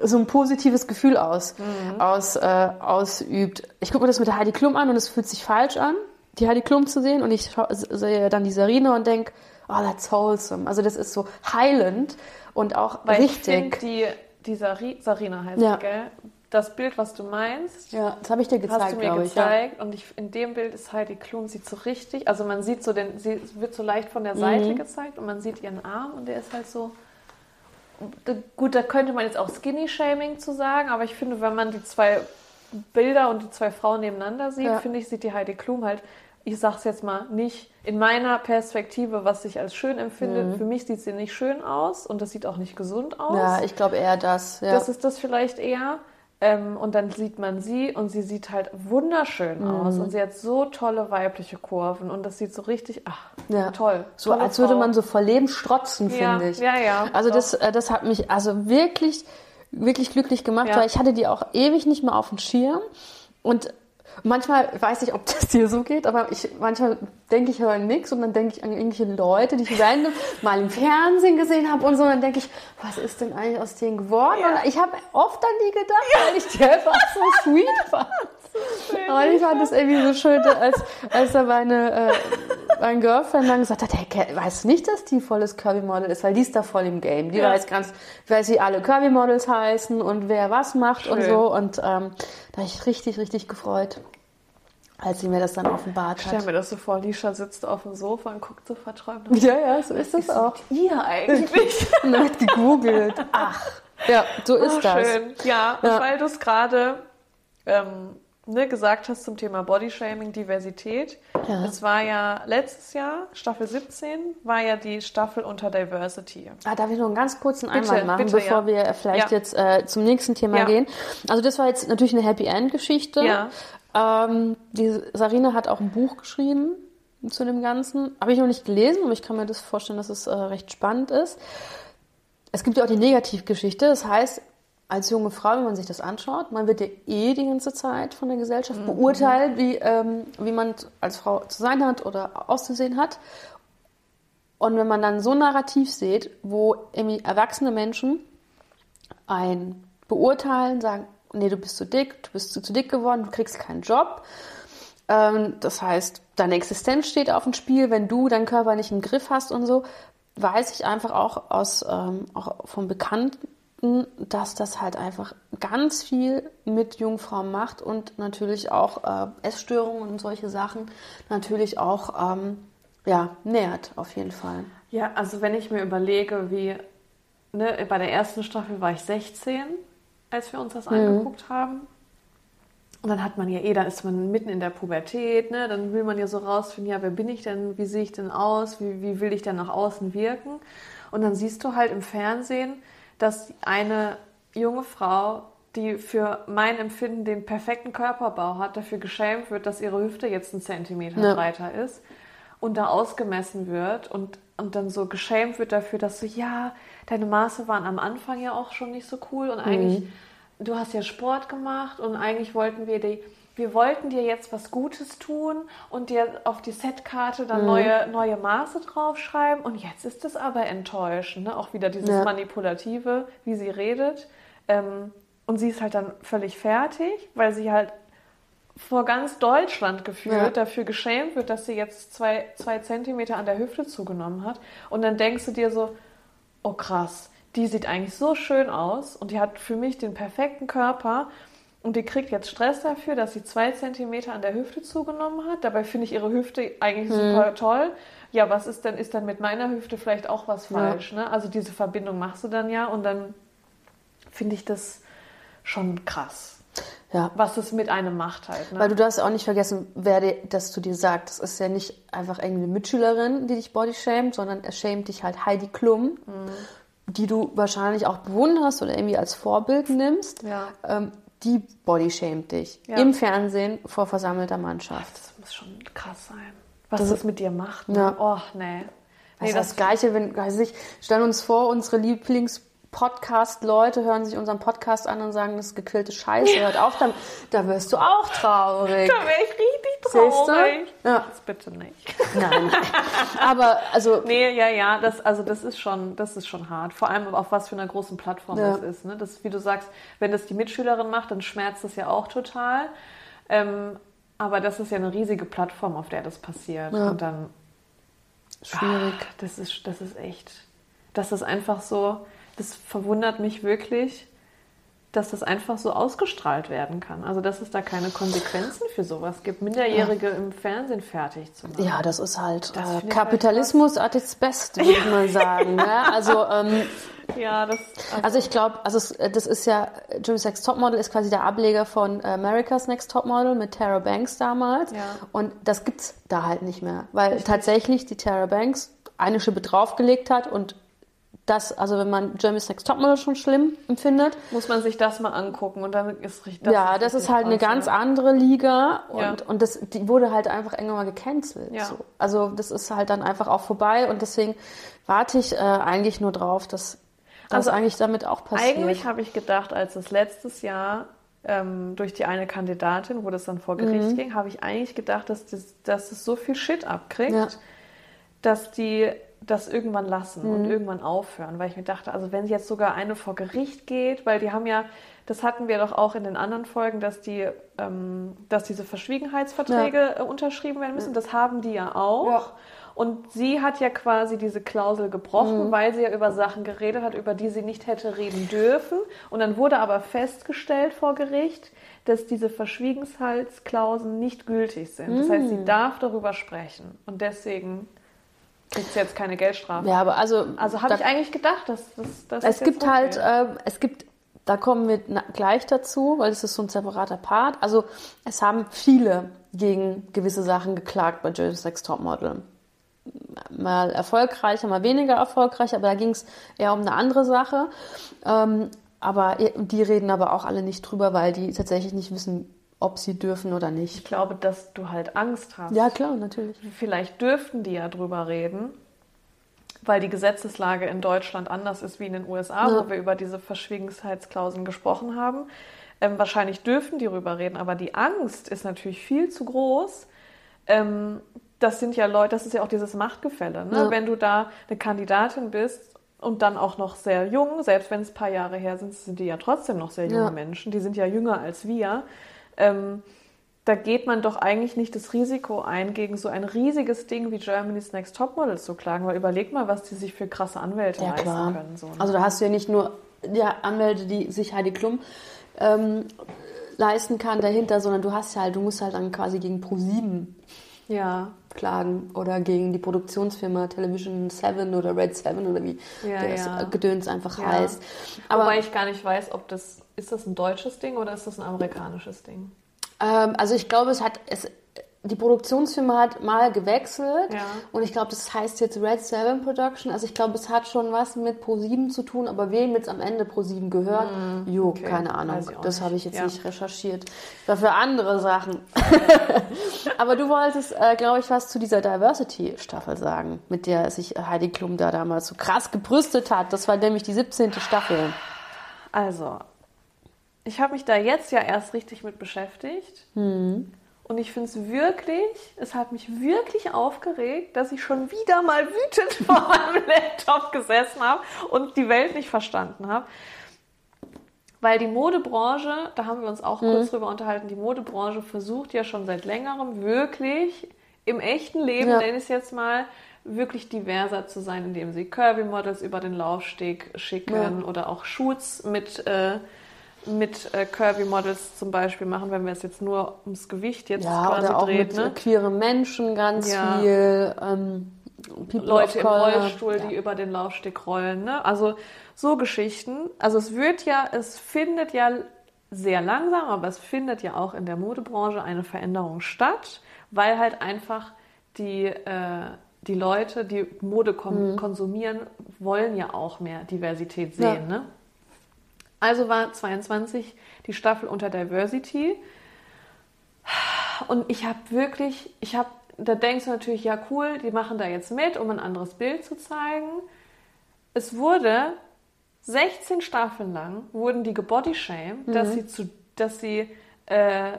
so ein positives Gefühl aus, Mhm. aus, äh, ausübt. Ich gucke mir das mit der Heidi Klum an und es fühlt sich falsch an, die Heidi Klum zu sehen. Und ich sehe dann die Sarina und denke, oh, that's wholesome. Also das ist so heilend und auch Weil ich richtig. die, die Sari, Sarina heißt Ja. gell? Das Bild, was du meinst, Ja, das habe ich dir hast du gezeigt, mir glaube ich. Ja. gezeigt. Und ich, in dem Bild ist Heidi Klum, sieht so richtig, also man sieht so den, sie wird so leicht von der Mhm. Seite gezeigt und man sieht ihren Arm und der ist halt so. Gut, da könnte man jetzt auch Skinny-Shaming zu sagen, aber ich finde, wenn man die zwei Bilder und die zwei Frauen nebeneinander sieht, Ja. finde ich, sieht die Heidi Klum halt, ich sag's jetzt mal, nicht in meiner Perspektive, was ich als schön empfinde. Für mich sieht sie nicht schön aus und das sieht auch nicht gesund aus. Mhm. Ja, ich glaube eher das. Ja. Das ist das vielleicht eher. Ähm, und dann sieht man sie und sie sieht halt wunderschön aus. Mhm. Und sie hat so tolle weibliche Kurven und das sieht so richtig, ach, Ja. toll. so, als würde Frau. man so vor Leben strotzen, Ja, finde ich. ja, ja, Also doch. das, äh, das hat mich also wirklich, wirklich glücklich gemacht, Ja. weil ich hatte die auch ewig nicht mehr auf dem Schirm. Und manchmal weiß ich, ob das dir so geht, aber ich manchmal denke ich höre nichts und dann denke ich an irgendwelche Leute, die ich random mal im Fernsehen gesehen habe und so. Und dann denke ich, was ist denn eigentlich aus denen geworden? Ja. Und ich habe oft an die gedacht, weil ich die einfach so sweet fand. Aber ich fand das irgendwie so schön, als, als da meine, äh, mein Girlfriend dann gesagt hat, hey, weißt du nicht, dass die volles Kirby-Model ist? Weil die ist da voll im Game. Die Ja. weiß ganz, weiß wie alle Kirby-Models heißen und wer was macht und Schön. so. Und ähm, da habe ich richtig, richtig gefreut, als sie mir das dann offenbart Ich stell hat. mir das so vor, Lisha sitzt auf dem Sofa und guckt so verträumt. Ja, ja, so ist das auch. Ihr eigentlich? Und dann wird gegoogelt. Ach, ja, so ist Oh, das. schön. Ja, Ja. und weil du es gerade ähm, ne, gesagt hast zum Thema Bodyshaming, Diversität. Ja. Es war ja letztes Jahr, Staffel 17, war ja die Staffel unter Diversity. Ah, darf ich noch einen ganz kurzen Bitte, Einwand machen, bitte, bevor ja. wir vielleicht Ja. jetzt äh, zum nächsten Thema gehen? Also das war jetzt natürlich eine Happy End Geschichte. Ja. Ähm, die Sarina hat auch ein Buch geschrieben zu dem Ganzen. Habe ich noch nicht gelesen, aber ich kann mir das vorstellen, dass es äh, recht spannend ist. Es gibt ja auch die Negativgeschichte. Das heißt, als junge Frau, wenn man sich das anschaut, man wird ja eh die ganze Zeit von der Gesellschaft Mhm. beurteilt, wie, ähm, wie man als Frau zu sein hat oder auszusehen hat. Und wenn man dann so ein Narrativ sieht, wo irgendwie erwachsene Menschen ein beurteilen, sagen, nee, du bist zu dick, du bist zu, zu dick geworden, du kriegst keinen Job. Ähm, das heißt, deine Existenz steht auf dem Spiel, wenn du deinen Körper nicht im Griff hast und so, weiß ich einfach auch aus ähm, auch vom Bekannten, dass das halt einfach ganz viel mit Jungfrauen macht und natürlich auch äh, Essstörungen und solche Sachen natürlich auch ähm, ja, nährt auf jeden Fall. Ja, also wenn ich mir überlege, wie ne, bei der ersten Staffel war ich 16, als wir uns das angeguckt haben. Und dann hat man ja eh, dann ist man mitten in der Pubertät, ne? Dann will man ja so rausfinden, ja, wer bin ich denn, wie sehe ich denn aus, wie, wie will ich denn nach außen wirken? Und dann siehst du halt im Fernsehen, dass eine junge Frau, die für mein Empfinden den perfekten Körperbau hat, dafür geschämt wird, dass ihre Hüfte jetzt einen Zentimeter Ja. breiter ist und da ausgemessen wird und, und dann so geschämt wird dafür, dass so, ja, deine Maße waren am Anfang ja auch schon nicht so cool und eigentlich, du hast ja Sport gemacht und eigentlich wollten wir die, wir wollten dir jetzt was Gutes tun und dir auf die Setkarte dann neue, neue Maße draufschreiben und jetzt ist es aber enttäuschend, ne? auch wieder dieses Ja. Manipulative, wie sie redet. Ähm, und sie ist halt dann völlig fertig, weil sie halt vor ganz Deutschland gefühlt Ja. dafür geschämt wird, dass sie jetzt zwei, zwei Zentimeter an der Hüfte zugenommen hat. Und dann denkst du dir so, oh krass, die sieht eigentlich so schön aus und die hat für mich den perfekten Körper und die kriegt jetzt Stress dafür, dass sie zwei Zentimeter an der Hüfte zugenommen hat. Dabei finde ich ihre Hüfte eigentlich Mhm. super toll. Ja, was ist denn, ist dann mit meiner Hüfte vielleicht auch was falsch? Ne? Also diese Verbindung machst du dann ja und dann finde ich das schon krass, Ja. was es mit einem macht halt. Ne? Weil du darfst auch nicht vergessen, wer dir, das zu dir sagt. Das ist ja nicht einfach irgendeine Mitschülerin, die dich bodyshamed, sondern es schämt dich halt Heidi Klum, die du wahrscheinlich auch bewunderst oder irgendwie als Vorbild nimmst. Ja. Ähm, die bodyshamed dich Ja. im Fernsehen vor versammelter Mannschaft. Das muss schon krass sein. Was Das das, mit dir macht. Ne? Ja. Oh, nee. Das Nee, ist das Gleiche, wenn, weiß ich, stellen uns vor, unsere Lieblings Podcast-Leute hören sich unseren Podcast an und sagen, das ist gequillte Scheiße. Hört auf, dann, da wirst du auch traurig. Da wäre ich? Traurig. Ja. Das bitte nicht. Nein. Aber also, Nee, ja, ja, das, also das ist schon, das ist schon hart. Vor allem auf was für einer großen Plattform Ja. das ist. Ne? Das, wie du sagst, wenn das die Mitschülerin macht, dann schmerzt das ja auch total. Ähm, aber das ist ja eine riesige Plattform, auf der das passiert. Ja. Und dann, schwierig. Ah, das ist, das ist echt, das ist einfach so, das verwundert mich wirklich, dass das einfach so ausgestrahlt werden kann. Also, dass es da keine Konsequenzen für sowas gibt, Minderjährige im Fernsehen fertig zu machen. Ja, das ist halt Das äh, Kapitalismus at its best, würde ich mal sagen. ne? Also, ähm, Ja, das, also ich glaube, also es, äh, das ist ja, Jimmy's Next Topmodel ist quasi der Ableger von America's Next Topmodel mit Tara Banks damals. Ja. Und das gibt's da halt nicht mehr, weil tatsächlich die Tara Banks eine Schippe draufgelegt hat und das, also wenn man Jimmy's Next Topmodel schon schlimm empfindet, muss man sich das mal angucken und dann ist richtig. ja, das ist halt eine ganz andere Liga und, Ja. und das, die wurde halt einfach irgendwann mal gecancelt. Ja. So. Also das ist halt dann einfach auch vorbei und deswegen warte ich äh, eigentlich nur drauf, dass das Also eigentlich damit auch passiert. Eigentlich habe ich gedacht, als es letztes Jahr ähm, durch die eine Kandidatin, wo das dann vor Gericht Mhm. ging, habe ich eigentlich gedacht, dass das, dass es so viel Shit abkriegt, Ja. dass die das irgendwann lassen Mhm. und irgendwann aufhören. Weil ich mir dachte, also wenn jetzt sogar eine vor Gericht geht, weil die haben ja, das hatten wir doch auch in den anderen Folgen, dass die, ähm, dass diese Verschwiegenheitsverträge äh, unterschrieben werden müssen. Das haben die ja auch. Ja. Und sie hat ja quasi diese Klausel gebrochen, Mhm. weil sie ja über Sachen geredet hat, über die sie nicht hätte reden dürfen. Und dann wurde aber festgestellt vor Gericht, dass diese Verschwiegenheitsklauseln nicht gültig sind. Das heißt, Mhm. sie darf darüber sprechen. Und deswegen kriegt sie jetzt keine Geldstrafe. ja, aber also, Also habe ich eigentlich gedacht, dass das dass es gibt halt, äh, es gibt, da kommen wir gleich dazu, weil es ist so ein separater Part. Also es haben viele gegen gewisse Sachen geklagt bei Jerry's Next Topmodel. Mal erfolgreicher, mal weniger erfolgreich, aber da ging es eher um eine andere Sache. Ähm, aber die reden aber auch alle nicht drüber, weil die tatsächlich nicht wissen, ob sie dürfen oder ich nicht. glaube, dass du halt Angst hast. Ja, klar, natürlich. Vielleicht dürften die ja drüber reden, weil die Gesetzeslage in Deutschland anders ist wie in den USA, Ja. wo wir über diese Verschwiegenheitsklauseln gesprochen haben. Ähm, wahrscheinlich dürfen die drüber reden, aber die Angst ist natürlich viel zu groß. Ähm, das sind ja Leute, das ist ja auch dieses Machtgefälle. Ne? Ja. Wenn du da eine Kandidatin bist und dann auch noch sehr jung, selbst wenn es ein paar Jahre her sind, sind die ja trotzdem noch sehr junge Ja. Menschen. Die sind ja jünger als wir. Ähm, da geht man doch eigentlich nicht das Risiko ein, gegen so ein riesiges Ding wie Germany's Next Topmodel zu klagen. Weil überleg mal, was die sich für krasse Anwälte Ja, leisten klar. können. So, ne? Also da hast du ja nicht nur ja, Anwälte, die sich Heidi Klum ähm, leisten kann dahinter, sondern du hast ja halt, du musst halt dann quasi gegen Pro7 ja, klagen oder gegen die Produktionsfirma Television 7 oder Red 7 oder wie Ja, das ja. Gedöns einfach heißt. Aber Wobei ich gar nicht weiß, ob das, ist das ein deutsches Ding oder ist das ein amerikanisches Ding? ähm, also ich glaube, es hat es die Produktionsfirma hat mal gewechselt Ja. und ich glaube, das heißt jetzt Red 7 Production. Also ich glaube, es hat schon was mit Pro7 zu tun, aber wem jetzt am Ende Pro7 gehört, jo, Hm, okay. keine Ahnung. Das habe ich jetzt Ja. nicht recherchiert. Das war für andere Sachen. aber du wolltest, äh, glaube ich, was zu dieser Diversity-Staffel sagen, mit der sich Heidi Klum da damals so krass gebrüstet hat. Das war nämlich die 17. Staffel. Also, ich habe mich da jetzt ja erst richtig mit beschäftigt. Mhm. Und ich finde es wirklich, es hat mich wirklich aufgeregt, dass ich schon wieder mal wütend vor meinem Laptop gesessen habe und die Welt nicht verstanden habe. Weil die Modebranche, da haben wir uns auch Mhm. kurz drüber unterhalten, die Modebranche versucht ja schon seit längerem wirklich im echten Leben, Ja. nenne ich es jetzt mal, wirklich diverser zu sein, indem sie Curvy-Models über den Laufsteg schicken Ja. oder auch Shoots mit, äh, mit äh, Curvy-Models zum Beispiel machen, wenn wir es jetzt nur ums Gewicht jetzt Ja, quasi oder auch dreht. mit ne? queeren Menschen ganz Ja. viel. Ähm, People Leute im. Rollstuhl, die über den Laufsteg rollen. Ne? Also so Geschichten. Also es wird ja, es findet ja sehr langsam, aber es findet ja auch in der Modebranche eine Veränderung statt, weil halt einfach die, äh, die Leute, die Mode kon konsumieren, wollen ja auch mehr Diversität Mhm. Ja. sehen. Ne? Also war 22 die Staffel unter Diversity. Und ich habe wirklich, ich habe, da denkst du natürlich, ja cool, die machen da jetzt mit, um ein anderes Bild zu zeigen. Es wurde 16 Staffeln lang wurden die gebodyshamed, mhm. dass sie zu, dass sie, äh,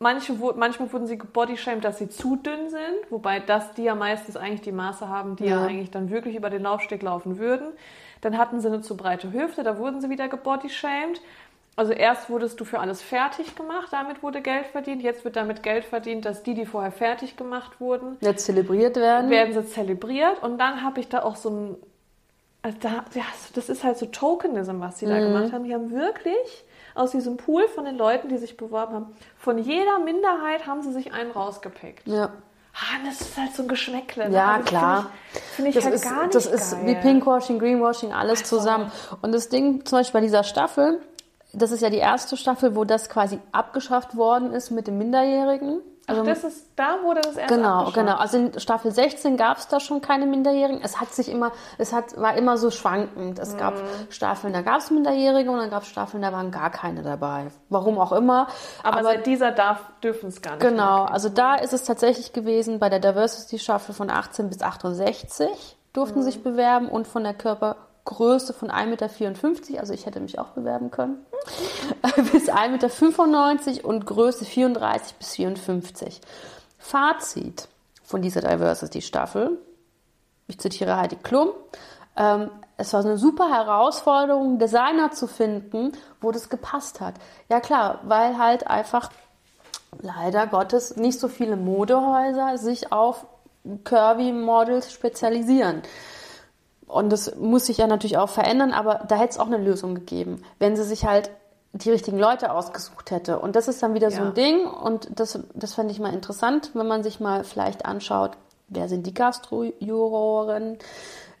manche, manchmal wurden sie gebodyshamed, dass sie zu dünn sind, wobei das die ja meistens eigentlich die Maße haben, die ja, ja eigentlich dann wirklich über den Laufsteg laufen würden. Dann hatten sie eine zu breite Hüfte, da wurden sie wieder gebodyshamed. Also erst wurdest du für alles fertig gemacht, damit wurde Geld verdient. Jetzt wird damit Geld verdient, dass die, die vorher fertig gemacht wurden, jetzt zelebriert werden. Werden sie zelebriert. Und dann habe ich da auch so ein, also da, das ist halt so Tokenism, was sie mhm. da gemacht haben. Die haben wirklich aus diesem Pool von den Leuten, die sich beworben haben, von jeder Minderheit haben sie sich einen rausgepickt. Ja. Ah, das ist halt so ein Geschmäckle. Ne? Ja, also klar. Finde ich, find ich das halt ist, gar nicht Das geil. ist wie Pinkwashing, Greenwashing, alles also. zusammen. Und das Ding, zum Beispiel bei dieser Staffel, das ist ja die erste Staffel, wo das quasi abgeschafft worden ist mit dem Minderjährigen. Also, Ach, das ist, da wurde das erst Genau, genau. Also in Staffel 16 gab es da schon keine Minderjährigen. Es hat sich immer, es hat, war immer so schwankend. Es mhm. gab Staffeln, da gab es Minderjährige und dann gab es Staffeln, da waren gar keine dabei. Warum auch immer. Aber, Aber seit dieser darf, dürfen es gar nicht. Genau, also da ist es tatsächlich gewesen, bei der Diversity-Staffel von 18 bis 68 durften mhm. sich bewerben und von der Körper Größe von 1,54 Meter, also ich hätte mich auch bewerben können, bis 1,95 Meter und Größe 34 bis 54. Fazit von dieser Diversity-Staffel, ich zitiere Heidi Klum, ähm, es war eine super Herausforderung, Designer zu finden, wo das gepasst hat. Ja klar, weil halt einfach leider Gottes nicht so viele Modehäuser sich auf Curvy Models spezialisieren. Und das muss sich ja natürlich auch verändern, aber da hätte es auch eine Lösung gegeben, wenn sie sich halt die richtigen Leute ausgesucht hätte. Und das ist dann wieder ja. so ein Ding und das, das fände ich mal interessant, wenn man sich mal vielleicht anschaut, wer sind die Gastro-Juroren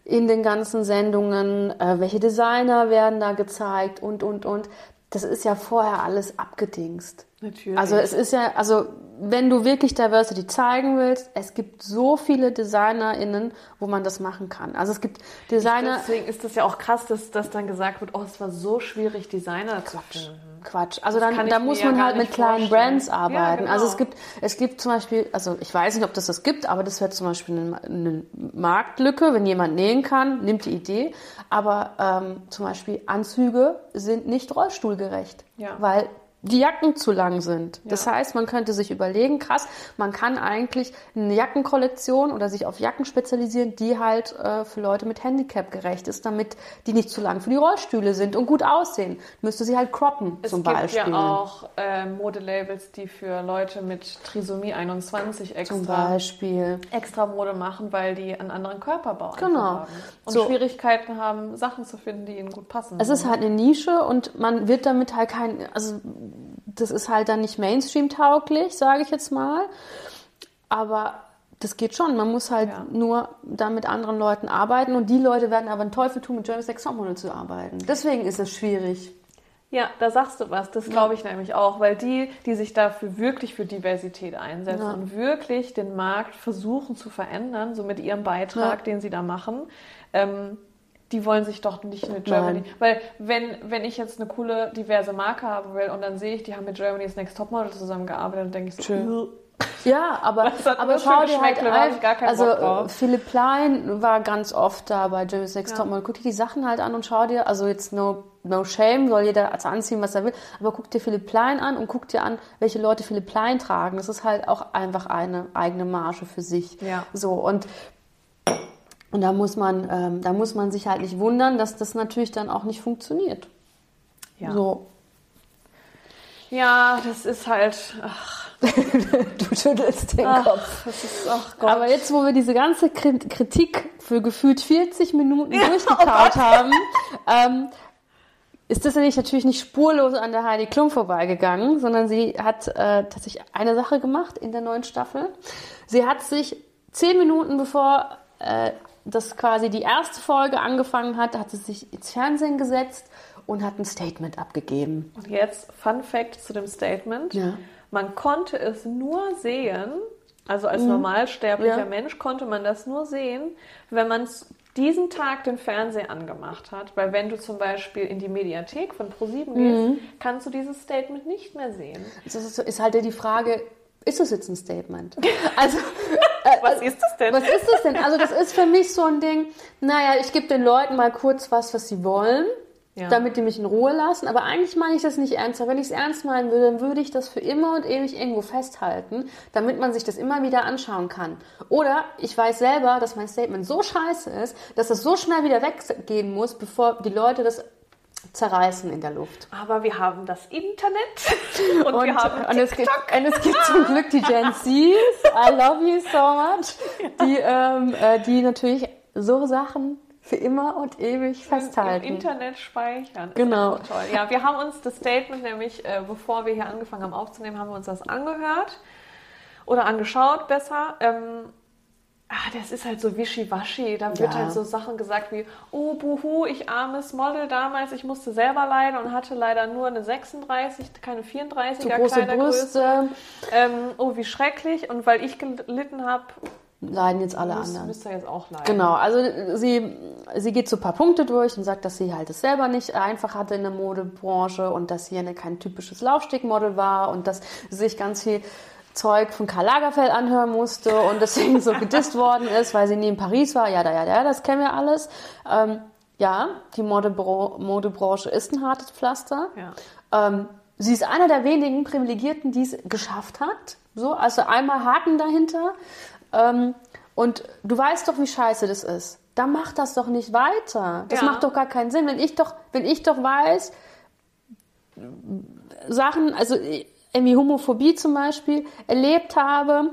in den ganzen Sendungen, äh, welche Designer werden da gezeigt und, und, und. Das ist ja vorher alles abgedingst. Natürlich. Also es ist ja, also wenn du wirklich Diversity zeigen willst, es gibt so viele DesignerInnen, wo man das machen kann. Also es gibt Designer. Ich, deswegen ist das ja auch krass, dass, dass dann gesagt wird, oh, es war so schwierig, Designer Quatsch. zu finden. Quatsch. Also dann, da muss man halt mit kleinen vorstellen. Brands arbeiten. Ja, genau. Also es gibt, es gibt zum Beispiel, also ich weiß nicht, ob das das gibt, aber das wäre zum Beispiel eine, eine, Marktlücke, wenn jemand nähen kann, nimmt die Idee. Aber ähm, zum Beispiel Anzüge sind nicht rollstuhlgerecht, ja. weil die Jacken zu lang sind. Ja. Das heißt, man könnte sich überlegen, krass, man kann eigentlich eine Jackenkollektion oder sich auf Jacken spezialisieren, die halt äh, für Leute mit Handicap gerecht ist, damit die nicht zu lang für die Rollstühle sind und gut aussehen. Müsste sie halt croppen es zum Beispiel. Es gibt ja auch äh, Modelabels, die für Leute mit Trisomie 21 extra, extra Mode machen, weil die einen anderen Körperbau genau. haben und so. Schwierigkeiten haben, Sachen zu finden, die ihnen gut passen. Es ist halt eine Nische und man wird damit halt kein, also das ist halt dann nicht Mainstream-tauglich, sage ich jetzt mal. Aber das geht schon. Man muss halt ja. nur da mit anderen Leuten arbeiten und die Leute werden aber einen Teufel tun, mit Jeremy Sex Topmodel zu arbeiten. Deswegen ist es schwierig. Ja, da sagst du was. Das glaube ich ja. nämlich auch, weil die, die sich dafür wirklich für Diversität einsetzen ja. und wirklich den Markt versuchen zu verändern, so mit ihrem Beitrag, den sie da machen, ähm, die wollen sich doch nicht mit Germany. Nein. Weil wenn, wenn ich jetzt eine coole, diverse Marke haben will und dann sehe ich, die haben mit Germany's Next Topmodel zusammengearbeitet, dann denke ich so, Schön. Ja, aber, aber schau dir halt ein, also Philipp Plein war ganz oft da bei Jeremy's Next ja. Topmodel. Guck dir die Sachen halt an und schau dir, also jetzt no, no shame, soll jeder also anziehen, was er will, aber guck dir Philipp Plein an und guck dir an, welche Leute Philipp Plein tragen. Das ist halt auch einfach eine eigene Marge für sich. Ja. So und und da muss man, ähm, da muss man sich halt nicht wundern, dass das natürlich dann auch nicht funktioniert. Ja. So. Ja, das ist halt. Ach. du schüttelst den ach, Kopf. Ist, ach Gott. Aber jetzt, wo wir diese ganze Kritik für gefühlt 40 Minuten ja, durchgekaut oh haben, ähm, ist das natürlich nicht spurlos an der Heidi Klum vorbeigegangen, sondern sie hat äh, tatsächlich eine Sache gemacht in der neuen Staffel. Sie hat sich zehn Minuten bevor äh, das quasi die erste Folge angefangen hat, hat sie sich ins Fernsehen gesetzt und hat ein Statement abgegeben. Und jetzt Fun Fact zu dem Statement. Ja. Man konnte es nur sehen, also als mhm. normalsterblicher ja. Mensch konnte man das nur sehen, wenn man diesen Tag den Fernseher angemacht hat. Weil wenn du zum Beispiel in die Mediathek von ProSieben gehst, mhm. kannst du dieses Statement nicht mehr sehen. Das ist, halt die Frage, ist das jetzt ein Statement? Also Was ist das denn? Was ist das denn? Also das ist für mich so ein Ding, naja, ich gebe den Leuten mal kurz was, was sie wollen, Ja. damit die mich in Ruhe lassen. Aber eigentlich meine ich das nicht ernst. Wenn ich es ernst meinen würde, dann würde ich das für immer und ewig irgendwo festhalten, damit man sich das immer wieder anschauen kann. Oder ich weiß selber, dass mein Statement so scheiße ist, dass es so schnell wieder weggehen muss, bevor die Leute das zerreißen in der Luft. Aber wir haben das Internet und, wir haben und, es gibt, und es gibt zum Glück die Gen Zs, I love you so much, die, ähm, äh, die natürlich so Sachen für immer und ewig im festhalten. Internet speichern. Genau. Toll. Ja, wir haben uns das Statement nämlich, äh, bevor wir hier angefangen haben aufzunehmen, haben wir uns das angehört oder angeschaut besser. Ähm, ah, das ist halt so wischiwaschi. Da wird Ja. halt so Sachen gesagt wie, oh buhu, ich armes Model damals, ich musste selber leiden und hatte leider nur eine 36, keine 34er Zu große. Brüste Ähm, oh, wie schrecklich. Und weil ich gelitten habe, leiden jetzt alle müsst, anderen. müsst ihr jetzt auch leiden. Genau, also sie, sie geht so ein paar Punkte durch und sagt, dass sie halt es selber nicht einfach hatte in der Modebranche und dass sie eine, kein typisches Laufstegmodel war und dass sie sich ganz viel Zeug von Karl Lagerfeld anhören musste und deswegen so gedisst worden ist, weil sie nie in Paris war. Ja, da, ja, ja, das kennen wir alles. Ähm, ja, die Modebro Modebranche ist ein hartes Pflaster. Ja. Ähm, sie ist einer der wenigen Privilegierten, die es geschafft hat. So, also einmal Haken dahinter. Ähm, und du weißt doch, wie scheiße das ist. Dann mach das doch nicht weiter. Das Ja. macht doch gar keinen Sinn. Wenn ich doch, wenn ich doch weiß, Sachen, also irgendwie Homophobie zum Beispiel erlebt habe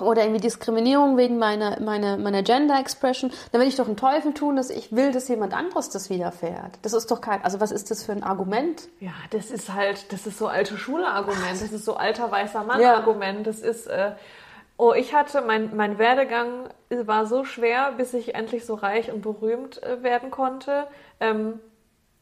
oder irgendwie Diskriminierung wegen meiner, meiner, meiner Gender Expression, dann will ich doch einen Teufel tun, dass ich will, dass jemand anderes das widerfährt. Das ist doch kein, also was ist das für ein Argument? Ja, das ist halt, das ist so alte Schule-Argument, das ist so alter weißer. Mann-Argument, das ist, äh, oh, ich hatte, mein, mein Werdegang war so schwer, bis ich endlich so reich und berühmt äh, werden konnte. Ähm,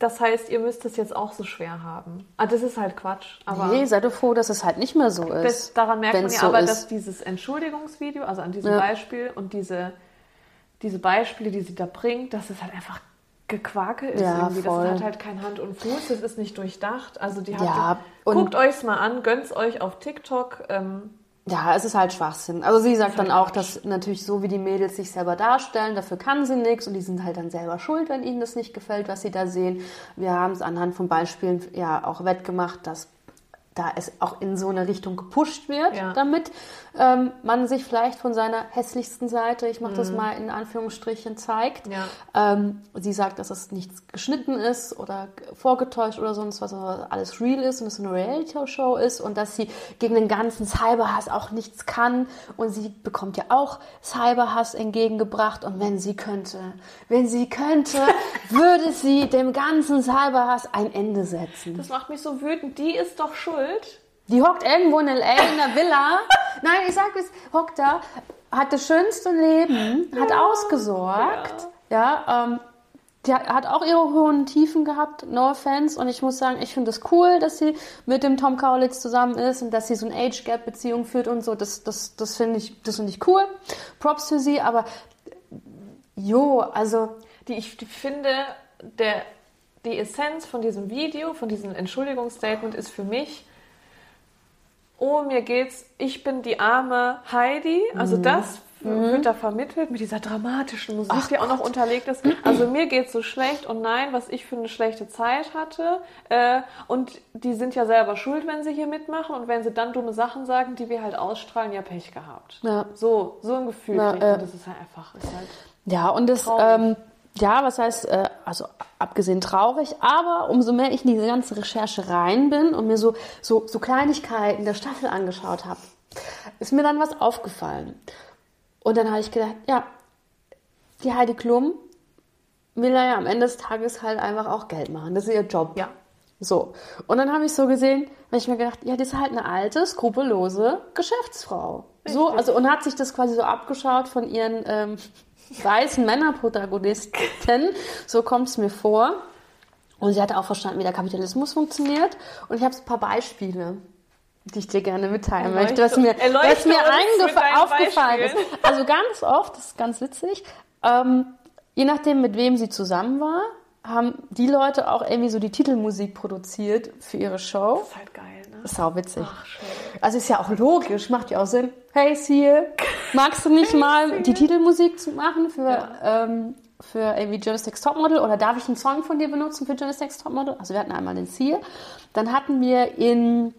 das heißt, ihr müsst es jetzt auch so schwer haben. Ah, das ist halt Quatsch. Aber nee, sei doch froh, dass es halt nicht mehr so ist. das, daran merkt man ja so aber, ist. dass dieses Entschuldigungsvideo, also an diesem Ja. Beispiel und diese, diese Beispiele, die sie da bringt, dass es halt einfach Gequake ist Ja, irgendwie. Das voll. hat halt kein Hand und Fuß, das ist nicht durchdacht. Also die hat Ja, und- guckt euch's mal an, gönnt's euch auf TikTok. Ähm, Ja, es ist halt Schwachsinn. Also sie sagt dann auch, dass natürlich so wie die Mädels sich selber darstellen, dafür kann sie nichts und die sind halt dann selber schuld, wenn ihnen das nicht gefällt, was sie da sehen. Wir haben es anhand von Beispielen ja auch wettgemacht, dass da es auch in so eine Richtung gepusht wird, Ja. damit ähm, man sich vielleicht von seiner hässlichsten Seite, ich mache Mhm. das mal in Anführungsstrichen, zeigt. Ja. Ähm, sie sagt, dass es nichts geschnitten ist oder vorgetäuscht oder sonst was, sondern alles real ist und es eine Reality-Show ist und dass sie gegen den ganzen Cyberhass auch nichts kann und sie bekommt ja auch Cyberhass entgegengebracht und wenn sie könnte, wenn sie könnte, würde sie dem ganzen Cyberhass ein Ende setzen. das macht mich so wütend. Die ist doch schuld. Die hockt irgendwo in L.A. in einer Villa. Nein, ich sag es, hockt da, hat das schönste Leben, hat ausgesorgt. Ja, ähm, die hat, auch ihre hohen Tiefen gehabt, no offense. Und ich muss sagen, ich finde es cool, dass sie mit dem Tom Kaulitz zusammen ist und dass sie so eine Age-Gap-Beziehung führt und so. Das, das, das finde ich, das finde ich cool. Props für sie, aber jo, also Die ich die finde, der, die Essenz von diesem Video, von diesem Entschuldigungsstatement ist für mich, oh, mir geht's, ich bin die arme Heidi. Also Mhm. das wird da vermittelt mit dieser dramatischen Musik, die auch noch unterlegt ist. Also mir geht's so schlecht und nein, was ich für eine schlechte Zeit hatte. Äh, und die sind ja selber schuld, wenn sie hier mitmachen und wenn sie dann dumme Sachen sagen, die wir halt ausstrahlen, ja Pech gehabt. Ja. So, so ein Gefühl kriegt äh. man. Das ist halt einfach, ist halt Ja, und das, ähm, ja, was heißt, äh, also abgesehen traurig, aber umso mehr ich in diese ganze Recherche rein bin und mir so, so, so Kleinigkeiten der Staffel angeschaut habe, ist mir dann was aufgefallen. Und dann habe ich gedacht, ja, die Heidi Klum will ja am Ende des Tages halt einfach auch Geld machen. Das ist ihr Job. Ja. So. Und dann habe ich so gesehen, habe ich mir gedacht, ja, das ist halt eine alte, skrupellose Geschäftsfrau. So, Richtig. also, und hat sich das quasi so abgeschaut von ihren ähm, weißen Männerprotagonisten. So kommt es mir vor. Und sie hatte auch verstanden, wie der Kapitalismus funktioniert. Und ich habe ein paar Beispiele, die ich dir gerne mitteilen Erleuchte- möchte, was mir, was mir aufgefallen ist. Also ganz oft, das ist ganz witzig, ähm, je nachdem, mit wem sie zusammen war, haben die Leute auch irgendwie so die Titelmusik produziert für ihre Show. ist halt geil, ne? Das ist auch witzig. Ach, schön. Also ist ja auch logisch, macht ja auch Sinn. Hey, Seal, magst du nicht mal die Titelmusik zu machen für, Ja. ähm, für irgendwie Jonas Next Topmodel oder darf ich einen Song von dir benutzen für Jonas Next Topmodel? Also wir hatten einmal den Ziel. Dann hatten wir in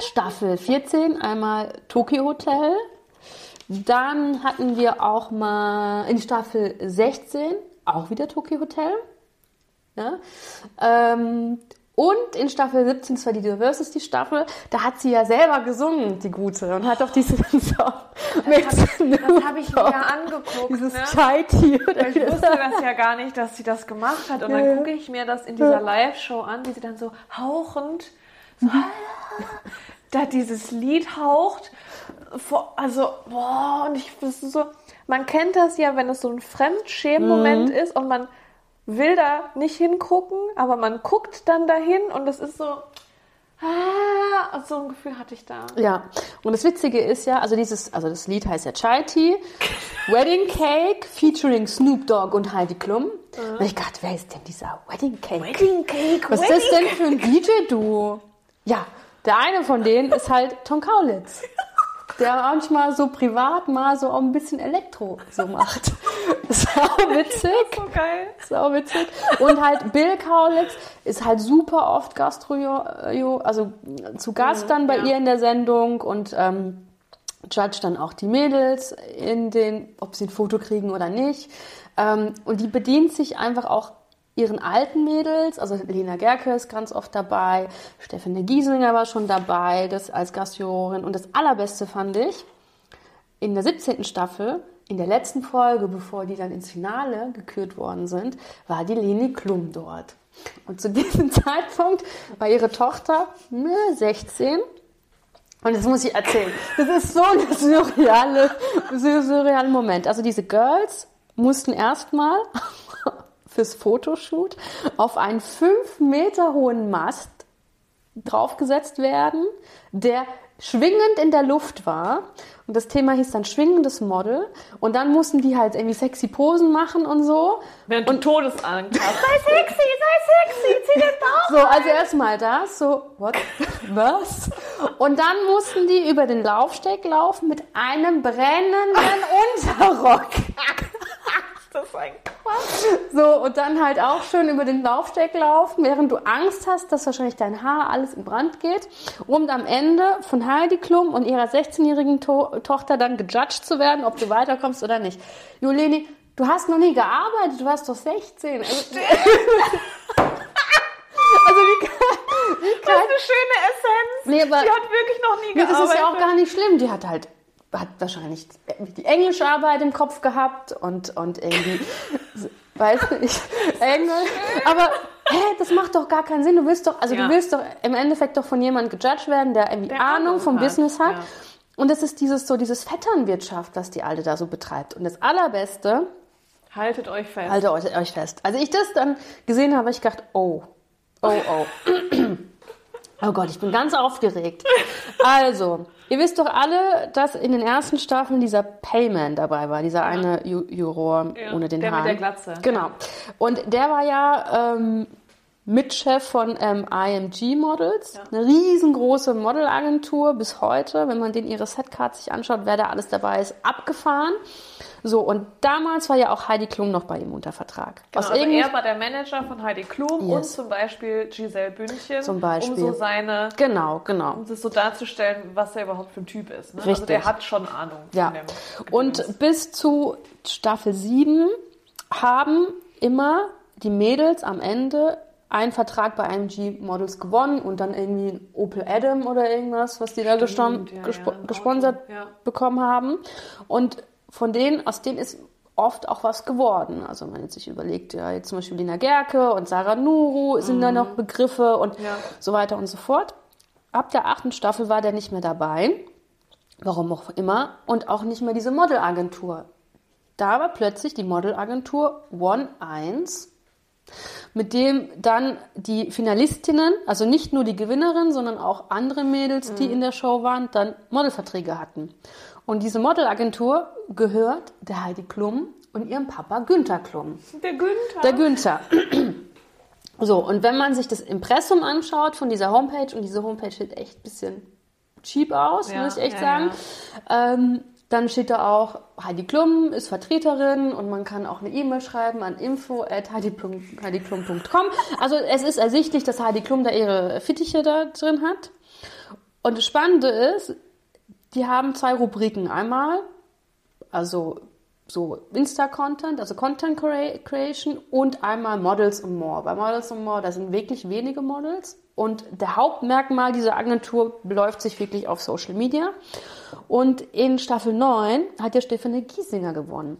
Staffel 14 einmal Tokyo Hotel. Dann hatten wir auch mal in Staffel 16 auch wieder Tokyo Hotel. Ja? Ähm, und in Staffel 17, das war die Diversity Staffel, da hat sie ja selber gesungen, die Gute, und hat doch diesen Song mit Das habe ich mir ja angeguckt. dieses ne? Tea oder Ich wusste das ja gar nicht, dass sie das gemacht hat. Und dann gucke ich mir das in dieser Live-Show an, wie sie dann so hauchend, so, da dieses Lied haucht. Also, boah, und ich ist so, man kennt das ja, wenn es so ein Fremdschämen-Moment ist und man will da nicht hingucken, aber man guckt dann dahin und das ist so, ah, so ein Gefühl hatte ich da. Ja, und das Witzige ist ja, also dieses, also das Lied heißt ja Chai Tea, Wedding Cake featuring Snoop Dogg und Heidi Klum. Und ich dachte, wer ist denn dieser Wedding Cake? Wedding Cake, Was ist das denn für ein DJ-Duo? Ja, der eine von denen ist halt Tom Kaulitz. Der manchmal so privat mal so auch ein bisschen Elektro so macht. Sau witzig. So geil. Sau witzig. Und halt Bill Kaulitz ist halt super oft Gastro, also zu Gast dann bei ja. ihr in der Sendung und ähm, judge dann auch die Mädels in den, ob sie ein Foto kriegen oder nicht. Ähm, und die bedient sich einfach auch ihren alten Mädels, also Lena Gerke ist ganz oft dabei, Stefanie Giesinger war schon dabei, das als Gastjurorin. Und das Allerbeste fand ich, in der 17. Staffel, in der letzten Folge, bevor die dann ins Finale gekürt worden sind, war die Leni Klum dort. Und zu diesem Zeitpunkt war ihre Tochter ne, 16 und das muss ich erzählen. Das ist so ein surreale, surrealer Moment. Also diese Girls mussten erstmal fürs Fotoshoot auf einen fünf Meter hohen Mast draufgesetzt werden, der schwingend in der Luft war. Und das Thema hieß dann schwingendes Model. Und dann mussten die halt irgendwie sexy Posen machen und so. Während du Todesangst hast. Sei sexy, sei sexy, zieh den Bauch. So, also erstmal das, so, what, was? Und dann mussten die über den Laufsteg laufen mit einem brennenden Unterrock. Das ist ein Quatsch. So, und dann halt auch schön über den Laufsteg laufen, während du Angst hast, dass wahrscheinlich dein Haar alles in Brand geht, um am Ende von Heidi Klum und ihrer 16-jährigen to Tochter dann gejudged zu werden, ob du weiterkommst oder nicht. Joleni, du hast noch nie gearbeitet, du warst doch 16. Also, also wie kann, wie Das ist eine schöne Essenz. Nee, aber- die hat wirklich noch nie Nee, das gearbeitet. ist ja auch gar nicht schlimm. Die hat halt hat wahrscheinlich die englische Arbeit im Kopf gehabt und, und irgendwie, weiß nicht, Englisch. Aber hä, das macht doch gar keinen Sinn. Du willst doch, also Ja. du willst doch im Endeffekt doch von jemandem gejudged werden, der irgendwie Der Ahnung vom hat, Business hat. ja. Und das ist dieses so dieses Vetternwirtschaft, was die Alte da so betreibt. Und das Allerbeste, Haltet euch fest. haltet euch, euch fest. Als ich das dann gesehen habe, habe ich gedacht, oh, oh, oh. Oh Gott, ich bin ganz aufgeregt. Also, ihr wisst doch alle, dass in den ersten Staffeln dieser Payman dabei war, dieser eine Ju Juror Ja, ohne den der mit Haaren. der Glatze. Genau. Und der war ja ähm, Mitchef von ähm, IMG Models, eine riesengroße Modelagentur bis heute. Wenn man den ihre Setcards sich anschaut, wer da alles dabei ist, abgefahren. So, und damals war ja auch Heidi Klum noch bei ihm unter Vertrag. Genau, Aus also er war der Manager von Heidi Klum und Yes. zum Beispiel Giselle Bündchen, Zum Beispiel. um so seine, Genau, genau. um das so darzustellen, was er überhaupt für ein Typ ist. Ne? Also Richtig. der hat schon Ahnung. Ja. Und bis zu Staffel 7 haben immer die Mädels am Ende einen Vertrag bei IMG Models gewonnen und dann irgendwie ein Opel Adam oder irgendwas, was die da geston- ja, ja, gesponsert ja. bekommen haben. Und von denen, aus denen ist oft auch was geworden. Also man jetzt sich überlegt, ja, jetzt zum Beispiel Lina Gerke und Sarah Nuru sind da noch Begriffe und Mhm. Ja. so weiter und so fort. Ab der achten Staffel war der nicht mehr dabei. Warum auch immer. Und auch nicht mehr diese Modelagentur. Da war plötzlich die Modelagentur One 1, mit dem dann die Finalistinnen, also nicht nur die Gewinnerin, sondern auch andere Mädels, die in der Show waren, dann Modelverträge hatten. Und diese Modelagentur gehört der Heidi Klum und ihrem Papa Günther Klum. Der Günther. Der Günther. So, und wenn man sich das Impressum anschaut von dieser Homepage, und diese Homepage sieht echt ein bisschen cheap aus, Ja, muss ich echt ja, sagen, Ähm, dann steht da auch, Heidi Klum ist Vertreterin und man kann auch eine E-Mail schreiben an info.heidiklum.com. Also es ist ersichtlich, dass Heidi Klum da ihre Fittiche da drin hat. Und das Spannende ist, die haben zwei Rubriken. Einmal, also so Insta-Content, also Content Creation und einmal Models und More. Bei Models und More, da sind wirklich wenige Models und der Hauptmerkmal dieser Agentur beläuft sich wirklich auf Social Media. Und in Staffel 9 hat ja Stefanie Giesinger gewonnen.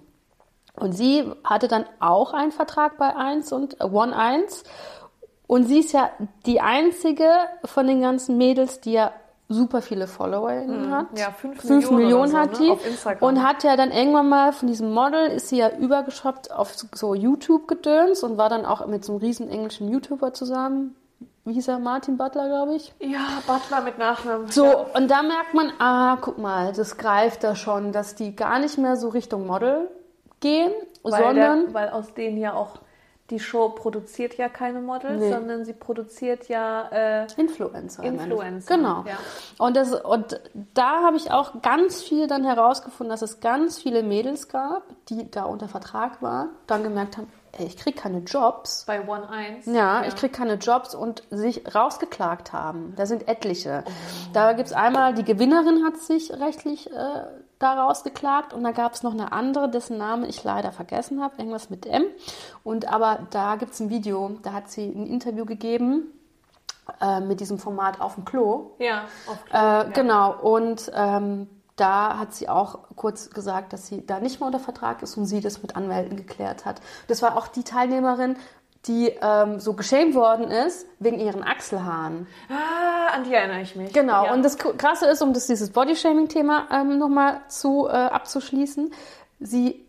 Und sie hatte dann auch einen Vertrag bei 1 und One 1. Und sie ist ja die einzige von den ganzen Mädels, die ja super viele Follower mhm. hat. Ja, fünf, fünf Millionen, Millionen so, hat ne? die. Instagram. Und hat ja dann irgendwann mal von diesem Model, ist sie ja übergeschoppt auf so YouTube-Gedöns und war dann auch mit so einem riesen englischen YouTuber zusammen wie hieß er, Martin Butler, glaube ich. Ja, Butler mit Nachnamen. So, ja. und da merkt man, ah, guck mal, das greift da schon, dass die gar nicht mehr so Richtung Model gehen, weil sondern. Der, weil aus denen ja auch die Show produziert ja keine Models, nee. sondern sie produziert ja äh, Influencer. Influencer. Genau. Ja. Und, das, und da habe ich auch ganz viel dann herausgefunden, dass es ganz viele Mädels gab, die da unter Vertrag waren, dann gemerkt haben, ey, ich kriege keine Jobs. Bei One 1. Ja, ja. ich kriege keine Jobs und sich rausgeklagt haben. Da sind etliche. Oh. Da gibt es einmal, die Gewinnerin hat sich rechtlich äh, da rausgeklagt und da gab es noch eine andere, dessen Namen ich leider vergessen habe, irgendwas mit M. Und aber da gibt es ein Video, da hat sie ein Interview gegeben äh, mit diesem Format auf dem Klo. Ja, auf Klo. Äh, ja. Genau, und ähm, da hat sie auch kurz gesagt, dass sie da nicht mehr unter Vertrag ist und sie das mit Anwälten geklärt hat. Das war auch die Teilnehmerin, die ähm, so geschämt worden ist wegen ihren Achselhaaren. Ah, an die erinnere ich mich. Genau. Ja. Und das Krasse ist, um das, dieses Bodyshaming-Thema ähm, nochmal zu, äh, abzuschließen, sie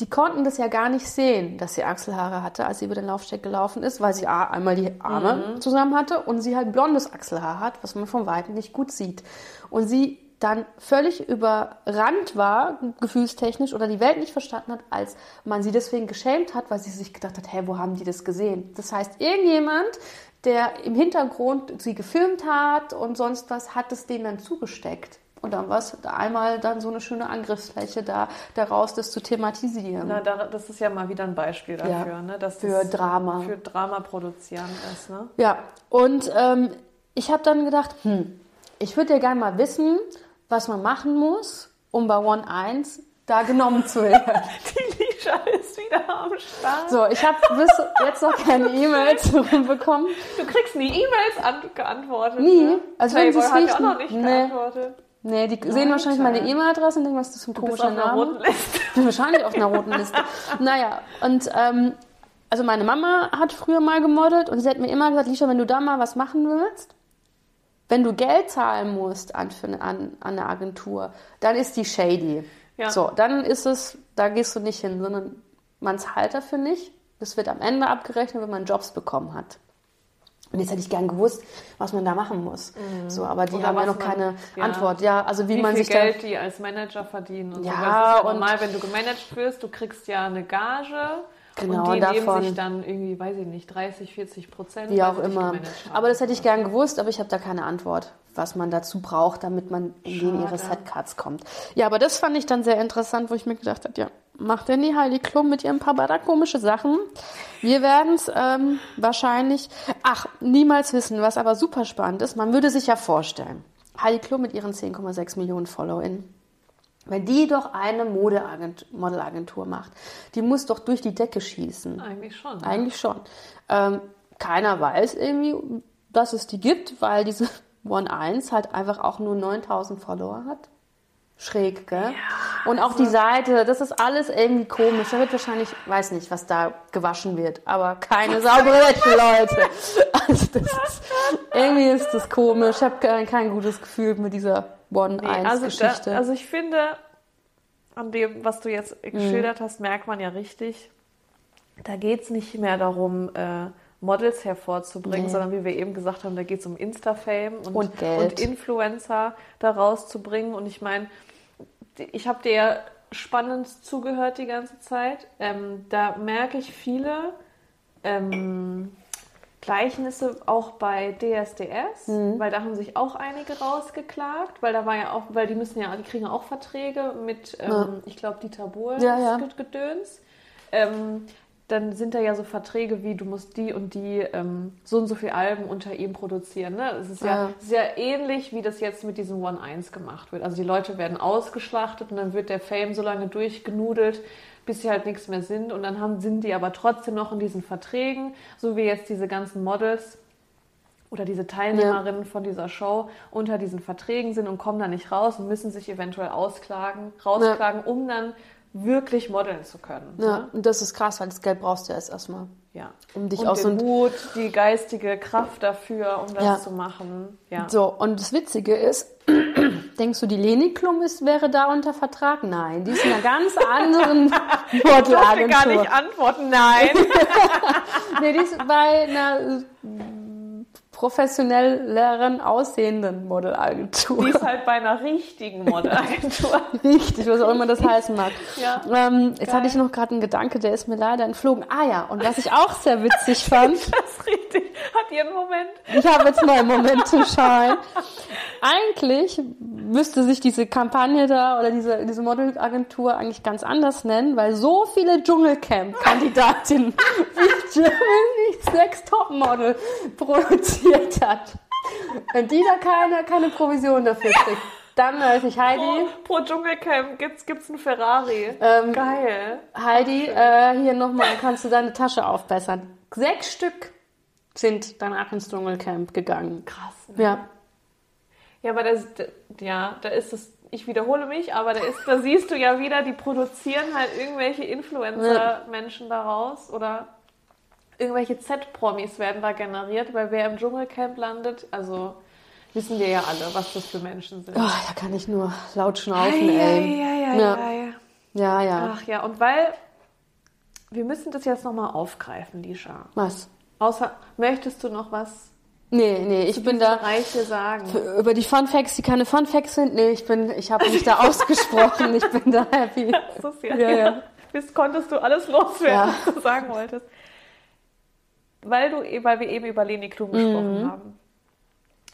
die konnten das ja gar nicht sehen, dass sie Achselhaare hatte, als sie über den Laufsteg gelaufen ist, weil sie einmal die Arme mhm. zusammen hatte und sie halt blondes Achselhaar hat, was man von Weitem nicht gut sieht. Und sie dann völlig überrannt war, gefühlstechnisch, oder die Welt nicht verstanden hat, als man sie deswegen geschämt hat, weil sie sich gedacht hat, hä, wo haben die das gesehen? Das heißt, irgendjemand, der im Hintergrund sie gefilmt hat und sonst was, hat es denen dann zugesteckt. Und dann war es einmal dann so eine schöne Angriffsfläche da, daraus das zu thematisieren. Na, das ist ja mal wieder ein Beispiel dafür, ja, ne? dass für das Drama. Für Drama produzieren ist. Ne? Ja, und ähm, ich habe dann gedacht, hm, ich würde ja gerne mal wissen, was man machen muss, um bei One 1 da genommen zu werden. Die Lisha ist wieder am Start. So, ich habe bis jetzt noch keine E-Mails bekommen. Du kriegst nie E-Mails geantwortet. Nie. Ne? Also Playboy wenn hat nicht, ja auch noch nicht nee. geantwortet. Nee, die Nein, sehen wahrscheinlich meine E-Mail-Adresse und denken, was ist das für ein komischer Name? Ich bin wahrscheinlich auf einer roten Liste. naja, und ähm, also meine Mama hat früher mal gemodelt und sie hat mir immer gesagt, Lisha, wenn du da mal was machen willst, wenn du Geld zahlen musst an, für, an, an eine Agentur, dann ist die shady. Ja. So, dann ist es, da gehst du nicht hin, sondern man zahlt dafür nicht. Das wird am Ende abgerechnet, wenn man Jobs bekommen hat. Und jetzt hätte ich gern gewusst, was man da machen muss. Mhm. So, aber die Oder haben ja noch man- keine ja. Antwort. Ja, also wie, Wie man viel sich Geld da die als Manager verdienen und Ja, so. Das ist ja und- normal, wenn du gemanagt wirst, du kriegst ja eine Gage Genau, und die davon- nehmen sich dann irgendwie, weiß ich nicht, 30, 40 Prozent. Wie auch immer. Aber das hätte ich gern gewusst, aber ich habe da keine Antwort, was man dazu braucht, damit man in den ihre. Setcards kommt. Ja, aber das fand ich dann sehr interessant, wo ich mir gedacht habe, ja, macht denn die Heidi Klum mit ihren paar komische Sachen? Wir werden es ähm, wahrscheinlich, ach, niemals wissen, was aber super spannend ist. Man würde sich ja vorstellen, Heidi Klum mit ihren 10,6 Millionen FollowerInnen, wenn die doch eine Modelagentur macht, die muss doch durch die Decke schießen. Eigentlich schon. Eigentlich schon. Ähm, keiner weiß irgendwie, dass es die gibt, weil diese One 1 halt einfach auch nur 9000 Follower hat. Schräg, gell? Und auch die Seite, das ist alles irgendwie komisch. Da wird wahrscheinlich, weiß nicht, was da gewaschen wird, aber keine saubere Wäsche, Leute. Also das ist, irgendwie ist das komisch. Ich habe kein, kein gutes Gefühl mit dieser One Nee, 1 also, also ich finde, an dem, was du jetzt geschildert hast, merkt man ja richtig, da geht es nicht mehr darum, äh, Models hervorzubringen, Nee. sondern wie wir eben gesagt haben, da geht es um Insta-Fame und, Und und Influencer da rauszubringen. Und ich meine, ich habe dir ja spannend zugehört die ganze Zeit. Ähm, da merke ich viele, ähm, Gleichnisse auch bei DSDS, Mhm. weil da haben sich auch einige rausgeklagt, weil da war ja auch, weil die müssen ja, die kriegen auch Verträge mit, ähm, Ja. ich glaube, Dieter Bohlen Ja, ja. Gedöns. Ähm, dann sind da ja so Verträge wie, du musst die und die ähm, so und so viel Alben unter ihm produzieren. Ne? Es ist ja, Ja. sehr ähnlich, wie das jetzt mit diesem One-1 gemacht wird. Also die Leute werden ausgeschlachtet und dann wird der Fame so lange durchgenudelt, bis sie halt nichts mehr sind. Und dann haben, sind die aber trotzdem noch in diesen Verträgen, so wie jetzt diese ganzen Models oder diese Teilnehmerinnen von dieser Show unter diesen Verträgen sind und kommen da nicht raus und müssen sich eventuell ausklagen, rausklagen, um dann wirklich modeln zu können. Ja, ne? und das ist krass, weil das Geld brauchst du erst erstmal. Ja. Um dich und aus den so Mut, die geistige Kraft dafür, um das Ja. zu machen. Ja. So, und das Witzige ist, denkst du, die Leni Klum ist, wäre da unter Vertrag? Nein, die ist in einer ganz anderen Ich durfte gar Modelagentur. nicht antworten, nein. Nee, die ist bei einer professionelleren aussehenden Modelagentur. Die ist halt bei einer richtigen Modelagentur. Richtig, was auch immer das heißen mag. Ja. Ähm, jetzt hatte ich noch gerade einen Gedanke, der ist mir leider entflogen. Ah ja, und was ich auch sehr witzig fand, Das Hat ihr einen Moment? ich habe jetzt mal einen Moment zu schauen. Eigentlich müsste sich diese Kampagne da oder diese, diese Modelagentur eigentlich ganz anders nennen, weil so viele Dschungelcamp-Kandidatinnen wie Germany's Next Topmodel produziert hat. Wenn die da keine, keine Provision dafür kriegt, dann weiß ich, Heidi, Pro, pro Dschungelcamp gibt's, gibt's einen Ferrari. Ähm, Geil. Heidi, äh, hier nochmal, kannst du deine Tasche aufbessern. Sechs Stück sind danach ins Dschungelcamp gegangen. Krass. Ne? Ja. Ja, aber das, ja, da ist es, ich wiederhole mich, aber da ist, da siehst du ja wieder, die produzieren halt irgendwelche Influencer-Menschen daraus oder irgendwelche Z-Promis werden da generiert, weil wer im Dschungelcamp landet, also wissen wir ja alle, was das für Menschen sind. Oh, da kann ich nur laut schnaufen, ey. ja, Ja. Ja, ja. Ach ja, und weil wir müssen das jetzt nochmal aufgreifen, Lisha. Was? Außer, möchtest du noch was Nee, nee, ich bin da sagen? über die Fun Facts, die keine Fun Facts sind. Nee, ich bin, ich habe mich da ausgesprochen. Ich bin da happy. Ist ja, Ja, ja. Bis konntest du alles loswerden, Ja. was du sagen wolltest. Weil, du, e- weil wir eben über Leni Klum gesprochen Mhm. haben.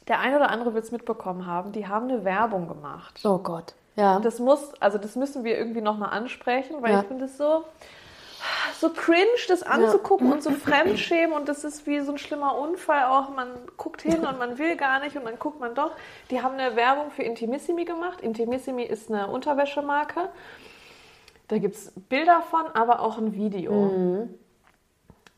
Der eine oder andere wird es mitbekommen haben, die haben eine Werbung gemacht. Oh Gott. Ja. Das muss, also das müssen wir irgendwie nochmal ansprechen, weil Ja. ich finde es so, so cringe, das anzugucken und so Fremdschämen und das ist wie so ein schlimmer Unfall auch. Man guckt hin und man will gar nicht und dann guckt man doch. Die haben eine Werbung für Intimissimi gemacht. Intimissimi ist eine Unterwäschemarke. Da gibt es Bilder von, aber auch ein Video.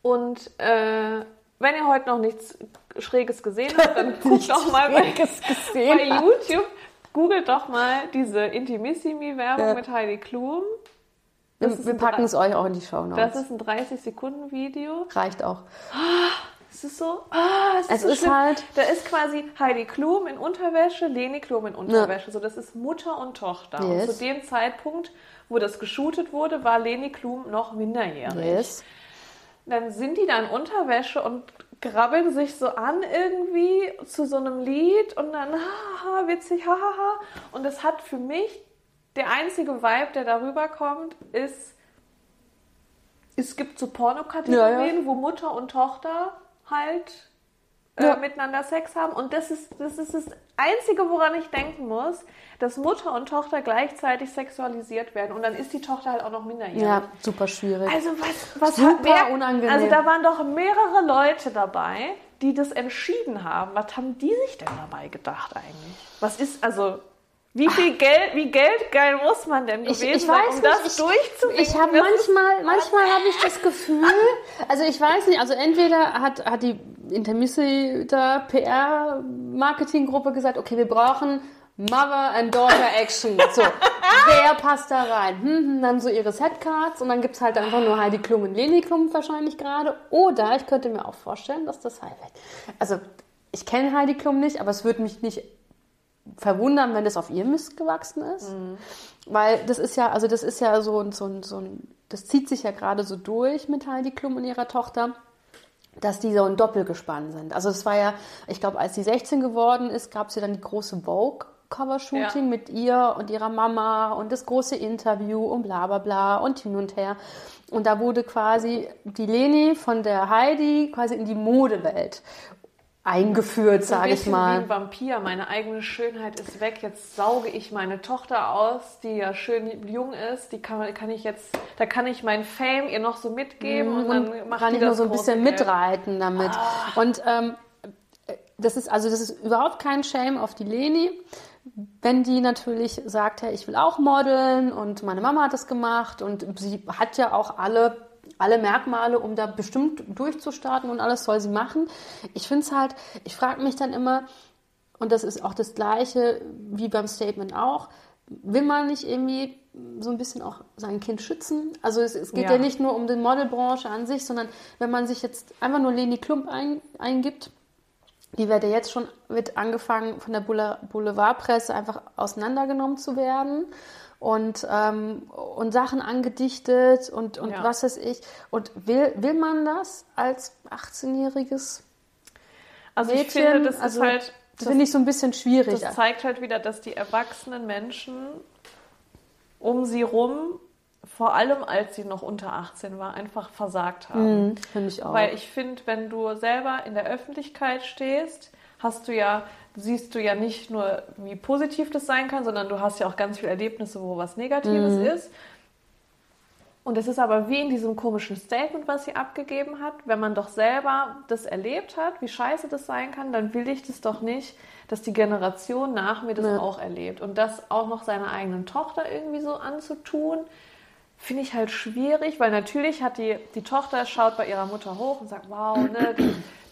Und äh, wenn ihr heute noch nichts Schräges gesehen habt, dann guckt doch mal bei, gesehen bei YouTube. Googelt doch mal diese Intimissimi-Werbung Ja. mit Heidi Klum. Wir, Das wir packen es euch auch in die Show Das Notes. ist ein 30-Sekunden-Video. Reicht auch. Es ist so, ah, es ist, Es so ist schlimm. halt- Da ist quasi Heidi Klum in Unterwäsche, Leni Klum in Unterwäsche. So, das ist Mutter und Tochter. Und Yes. zu dem Zeitpunkt, wo das geshootet wurde, war Leni Klum noch minderjährig. Yes. Dann sind die da in Unterwäsche und grabbeln sich so an irgendwie zu so einem Lied und dann haha, witzig, hahaha. Und das hat für mich, der einzige Vibe, der darüber kommt, ist, es gibt so Pornokategorien, Ja, ja. wo Mutter und Tochter halt äh, Ja. miteinander Sex haben. Und das ist, das ist das Einzige, woran ich denken muss, dass Mutter und Tochter gleichzeitig sexualisiert werden. Und dann ist die Tochter halt auch noch minderjährig. Ja, super schwierig. Also was, was Super hat wer, unangenehm. Also da waren doch mehrere Leute dabei, die das entschieden haben. Was haben die sich denn dabei gedacht eigentlich? Was ist also wie viel Geld, wie geldgeil muss man denn Ich, gewesen ich sein, weiß um nicht, das ich, durchzuwinken? Ich habe manchmal, manchmal habe ich das Gefühl, also ich weiß nicht, also entweder hat, hat die Intermissi da PR-Marketing-Gruppe gesagt, okay, wir brauchen Mother and Daughter Action. So, wer passt da rein? Hm, hm, dann so ihre Setcards und dann gibt es halt einfach nur Heidi Klum und Leni Klum wahrscheinlich gerade. Oder ich könnte mir auch vorstellen, dass das halt, also ich kenne Heidi Klum nicht, aber es würde mich nicht verwundern, wenn das auf ihr Mist gewachsen ist. Weil das ist ja, also das ist ja so, ein- so, ein- so ein, das zieht sich ja gerade so durch mit Heidi Klum und ihrer Tochter, dass die so ein Doppelgespann sind. Also es war ja, ich glaube, als sie 16 geworden ist, gab es ja dann die große Vogue. Covershooting Ja. mit ihr und ihrer Mama und das große Interview und bla bla bla und hin und her. Und da wurde quasi die Leni von der Heidi quasi in die Modewelt eingeführt, So sage ich bisschen Wie mal. ein Vampir. Meine eigene Schönheit ist weg. Jetzt sauge ich meine Tochter aus, die ja schön jung ist. Die kann, kann ich jetzt, da kann ich mein Fame ihr noch so mitgeben und, dann und macht kann ich nur so ein bisschen Geld. mitreiten damit. Und ähm, das ist also das ist überhaupt kein Shame auf die Leni. Wenn die natürlich sagt, hey, ich will auch modeln und meine Mama hat das gemacht und sie hat ja auch alle, alle Merkmale, um da bestimmt durchzustarten und alles soll sie machen. Ich finde es halt, ich frage mich dann immer, und das ist auch das Gleiche wie beim Statement auch, will man nicht irgendwie so ein bisschen auch sein Kind schützen? Also es, es geht ja. Ja. nicht nur um die Modelbranche an sich, sondern wenn man sich jetzt einfach nur Leni Klump ein, eingibt, die wird ja jetzt schon wird angefangen von der Boule- Boulevardpresse einfach auseinandergenommen zu werden und, ähm, und Sachen angedichtet und, und Ja. was weiß ich. Und will, will man das als 18-jähriges Also ich Mädchen? finde, das also, ist halt, das finde ich so ein bisschen schwierig. das zeigt halt wieder, dass die erwachsenen Menschen um sie rum, vor allem als sie noch unter 18 war, einfach versagt haben. Mhm, finde ich auch. Weil ich finde, wenn du selber in der Öffentlichkeit stehst, hast du ja, siehst du ja nicht nur, wie positiv das sein kann, sondern du hast ja auch ganz viele Erlebnisse, wo was Negatives Mhm. ist. Und es ist aber wie in diesem komischen Statement, was sie abgegeben hat. Wenn man doch selber das erlebt hat, wie scheiße das sein kann, dann will ich das doch nicht, dass die Generation nach mir das Ja. auch erlebt. Und das auch noch seiner eigenen Tochter irgendwie so anzutun, finde ich halt schwierig, weil natürlich hat die, die Tochter schaut bei ihrer Mutter hoch und sagt, wow, ne,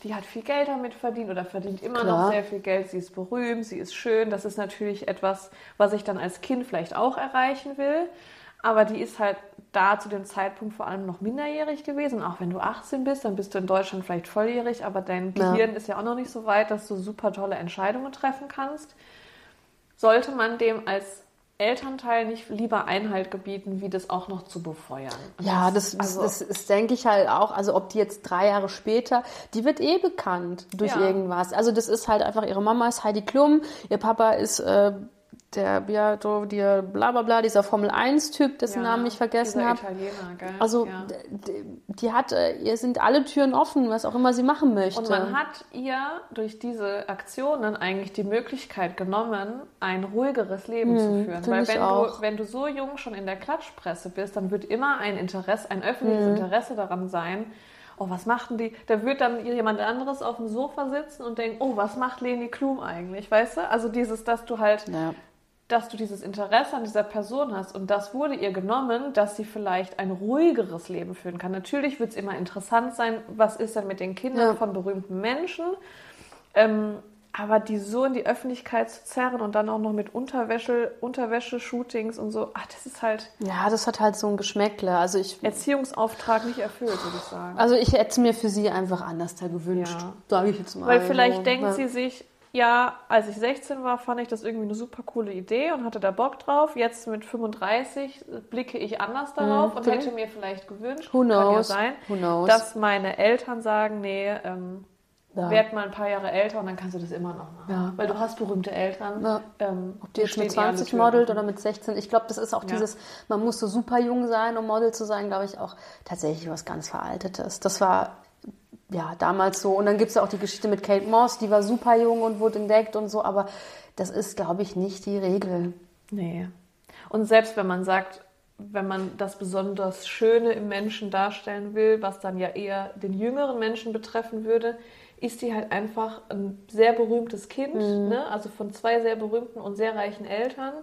die, hat viel Geld damit verdient oder verdient immer Klar. noch sehr viel Geld, sie ist berühmt, sie ist schön. Das ist natürlich etwas, was ich dann als Kind vielleicht auch erreichen will. Aber die ist halt da zu dem Zeitpunkt vor allem noch minderjährig gewesen. Auch wenn du 18 bist, dann bist du in Deutschland vielleicht volljährig, aber dein Ja. Gehirn ist ja auch noch nicht so weit, dass du super tolle Entscheidungen treffen kannst. Sollte man dem als Elternteil nicht lieber Einhalt gebieten, wie das auch noch zu befeuern? Und Ja, das, das, also- das, das denke ich halt auch. Also ob die jetzt drei Jahre später, die wird eh bekannt durch Ja. irgendwas. Also das ist halt einfach, ihre Mama ist Heidi Klum, ihr Papa ist äh, der, so, der bla bla bla, dieser Formel-1-Typ, dessen Ja, Namen ich vergessen habe. Italiener, gell? Also ja. d- d- die hat, äh, ihr sind alle Türen offen, was auch immer sie machen möchte. Und man hat ihr durch diese Aktionen eigentlich die Möglichkeit genommen, ein ruhigeres Leben zu führen. Hm, Weil wenn du, wenn du so jung schon in der Klatschpresse bist, dann wird immer ein Interesse, ein öffentliches Hm. Interesse daran sein, oh, was machten die? Da wird dann jemand anderes auf dem Sofa sitzen und denken, oh, was macht Leni Klum eigentlich, weißt du? Also dieses, dass du halt ja. Dass du dieses Interesse an dieser Person hast und das wurde ihr genommen, dass sie vielleicht ein ruhigeres Leben führen kann. Natürlich wird es immer interessant sein, was ist denn mit den Kindern Ja. von berühmten Menschen, ähm, aber die so in die Öffentlichkeit zu zerren und dann auch noch mit Unterwäsche, Unterwäsche-Shootings und so, ach, das ist halt ja, das hat halt so ein Geschmäckle. Also ich, Erziehungsauftrag nicht erfüllt, würde ich sagen. also ich hätte es mir für sie einfach anders da gewünscht, Ja. sage ich jetzt mal. Weil vielleicht denkt Ja. sie sich, ja, als ich 16 war, fand ich das irgendwie eine super coole Idee und hatte da Bock drauf. Jetzt mit 35 blicke ich anders darauf und okay. hätte mir vielleicht gewünscht, Who kann ja knows? sein, Who knows? dass meine Eltern sagen, nee, ähm, Ja. werd mal ein paar Jahre älter und dann kannst du das immer noch machen. Ja. Weil du hast berühmte Eltern. Ja. Ähm, Ob die jetzt mit stehen eher an der 20 Tür. modelt oder mit 16. Ich glaube, das ist auch Ja. dieses, man muss so super jung sein, um Model zu sein, glaube ich, auch tatsächlich was ganz Veraltetes. Das war ja damals so. Und dann gibt es ja auch die Geschichte mit Kate Moss, die war super jung und wurde entdeckt und so, aber das ist, glaube ich, nicht die Regel. Nee. Und selbst wenn man sagt, wenn man das besonders Schöne im Menschen darstellen will, was dann ja eher den jüngeren Menschen betreffen würde, ist sie halt einfach ein sehr berühmtes Kind, ne? also von zwei sehr berühmten und sehr reichen Eltern.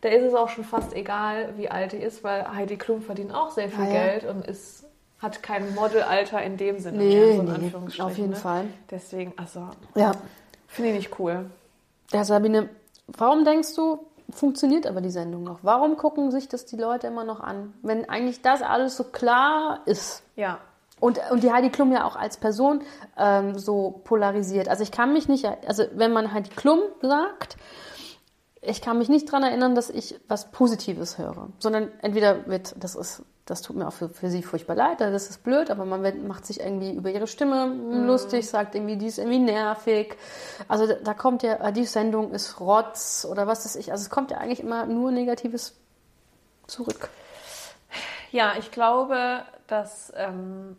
Da ist es auch schon fast egal, wie alt die ist, weil Heidi Klum verdient auch sehr viel Ah, ja. Geld und ist, hat kein Modelalter in dem Sinne Nee, mehr, so in nee, Anführungsstrichen. auf jeden ne? Fall. Deswegen, also, Ja. finde ich nicht cool. Ja, Sabine, warum denkst du, funktioniert aber die Sendung noch? Warum gucken sich das die Leute immer noch an? Wenn eigentlich das alles so klar ist. Ja, Und, und die Heidi Klum ja auch als Person ähm, so polarisiert. Also ich kann mich nicht, also wenn man Heidi Klum sagt, ich kann mich nicht daran erinnern, dass ich was Positives höre, sondern entweder wird, das ist das tut mir auch für, für sie furchtbar leid, das ist blöd, aber man macht sich irgendwie über ihre Stimme Mhm. lustig, sagt irgendwie, die ist irgendwie nervig. Also da, da kommt ja, äh, die Sendung ist Rotz oder was weiß ich. Also es kommt ja eigentlich immer nur Negatives zurück. Ja, ich glaube, dass ähm,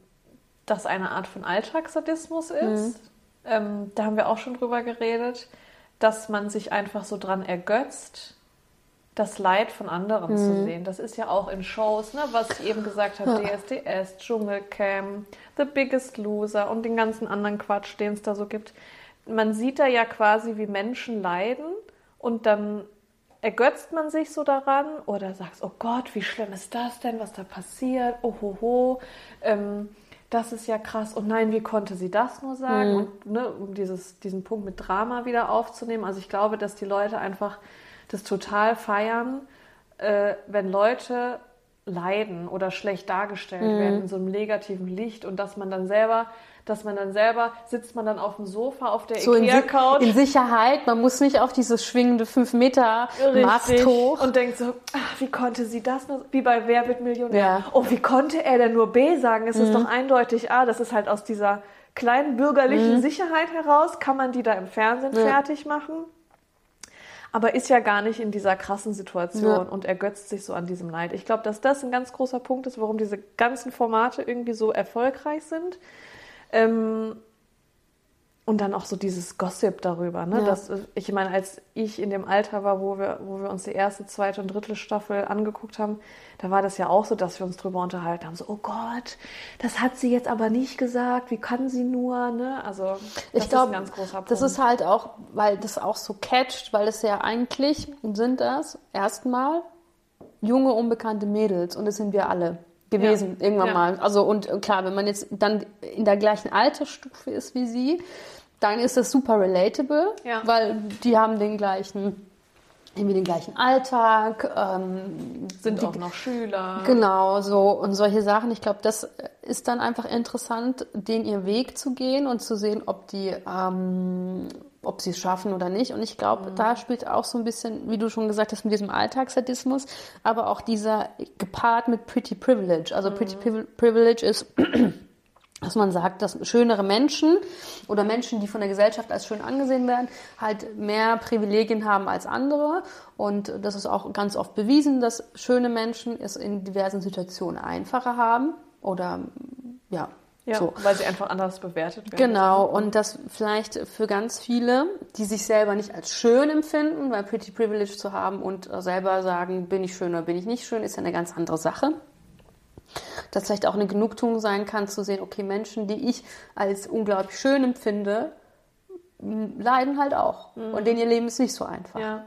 das eine Art von Alltagssadismus ist. Ähm, da haben wir auch schon drüber geredet, dass man sich einfach so dran ergötzt, das Leid von anderen zu sehen. Das ist ja auch in Shows, ne, was ich eben gesagt habe, DSDS, Dschungelcamp, The Biggest Loser und den ganzen anderen Quatsch, den es da so gibt. Man sieht da ja quasi, wie Menschen leiden und dann ergötzt man sich so daran oder sagst, oh Gott, wie schlimm ist das denn, was da passiert, oh ho ho, ähm, das ist ja krass, und nein, wie konnte sie das nur sagen? Und ne, um dieses, diesen Punkt mit Drama wieder aufzunehmen, also ich glaube, dass die Leute einfach das total feiern, äh, wenn Leute leiden oder schlecht dargestellt werden in so einem negativen Licht und dass man dann selber, dass man dann selber, sitzt man dann auf dem Sofa auf der So in, Si- Ikea-Couch in Sicherheit, man muss nicht auf dieses schwingende 5 Meter Mast Richtig. hoch. Und denkt so, ach, wie konnte sie das nur, wie bei Wer wird Millionär? Ja. Mhm. Oh, wie konnte er denn nur B sagen? Es ist doch eindeutig A. Das ist halt aus dieser kleinen bürgerlichen Sicherheit heraus, kann man die da im Fernsehen Mhm. Ja. fertig machen. Aber ist ja gar nicht in dieser krassen Situation Ja. und ergötzt sich so an diesem Leid. Ich glaube, dass das ein ganz großer Punkt ist, warum diese ganzen Formate irgendwie so erfolgreich sind. Ähm, und dann auch so dieses Gossip darüber. Ne? Ja. Das, ich meine, als ich in dem Alter war, wo wir, wo wir uns die erste, zweite und dritte Staffel angeguckt haben, da war das ja auch so, dass wir uns drüber unterhalten haben. So, oh Gott, das hat sie jetzt aber nicht gesagt. Wie kann sie nur? Ne? Also, das Ich ist glaube, ein ganz großer Punkt. das ist halt auch, weil das auch so catcht, weil es ja eigentlich sind das erstmal junge, unbekannte Mädels und das sind wir alle gewesen, Ja. irgendwann Ja. mal. Also und klar, wenn man jetzt dann in der gleichen Altersstufe ist wie sie, dann ist das super relatable, Ja. weil die haben den gleichen, irgendwie den gleichen Alltag, ähm, sind die, auch noch Schüler. Genau, so und solche Sachen. Ich glaube, das ist dann einfach interessant, den ihr Weg zu gehen und zu sehen, ob die, ähm, ob sie es schaffen oder nicht. Und ich glaube, da spielt auch so ein bisschen, wie du schon gesagt hast, mit diesem Alltagssadismus, aber auch dieser gepaart mit Pretty Privilege. Also Pretty Privi- Privilege ist dass man sagt, dass schönere Menschen oder Menschen, die von der Gesellschaft als schön angesehen werden, halt mehr Privilegien haben als andere. Und das ist auch ganz oft bewiesen, dass schöne Menschen es in diversen Situationen einfacher haben oder ja, Ja, so. weil sie einfach anders bewertet werden. Genau, und das vielleicht für ganz viele, die sich selber nicht als schön empfinden, weil Pretty Privilege zu haben und selber sagen, bin ich schön oder bin ich nicht schön, ist ja eine ganz andere Sache. Dass vielleicht auch eine Genugtuung sein kann, zu sehen, okay, Menschen, die ich als unglaublich schön empfinde, leiden halt auch. Und denen ihr Leben ist nicht so einfach. Ja,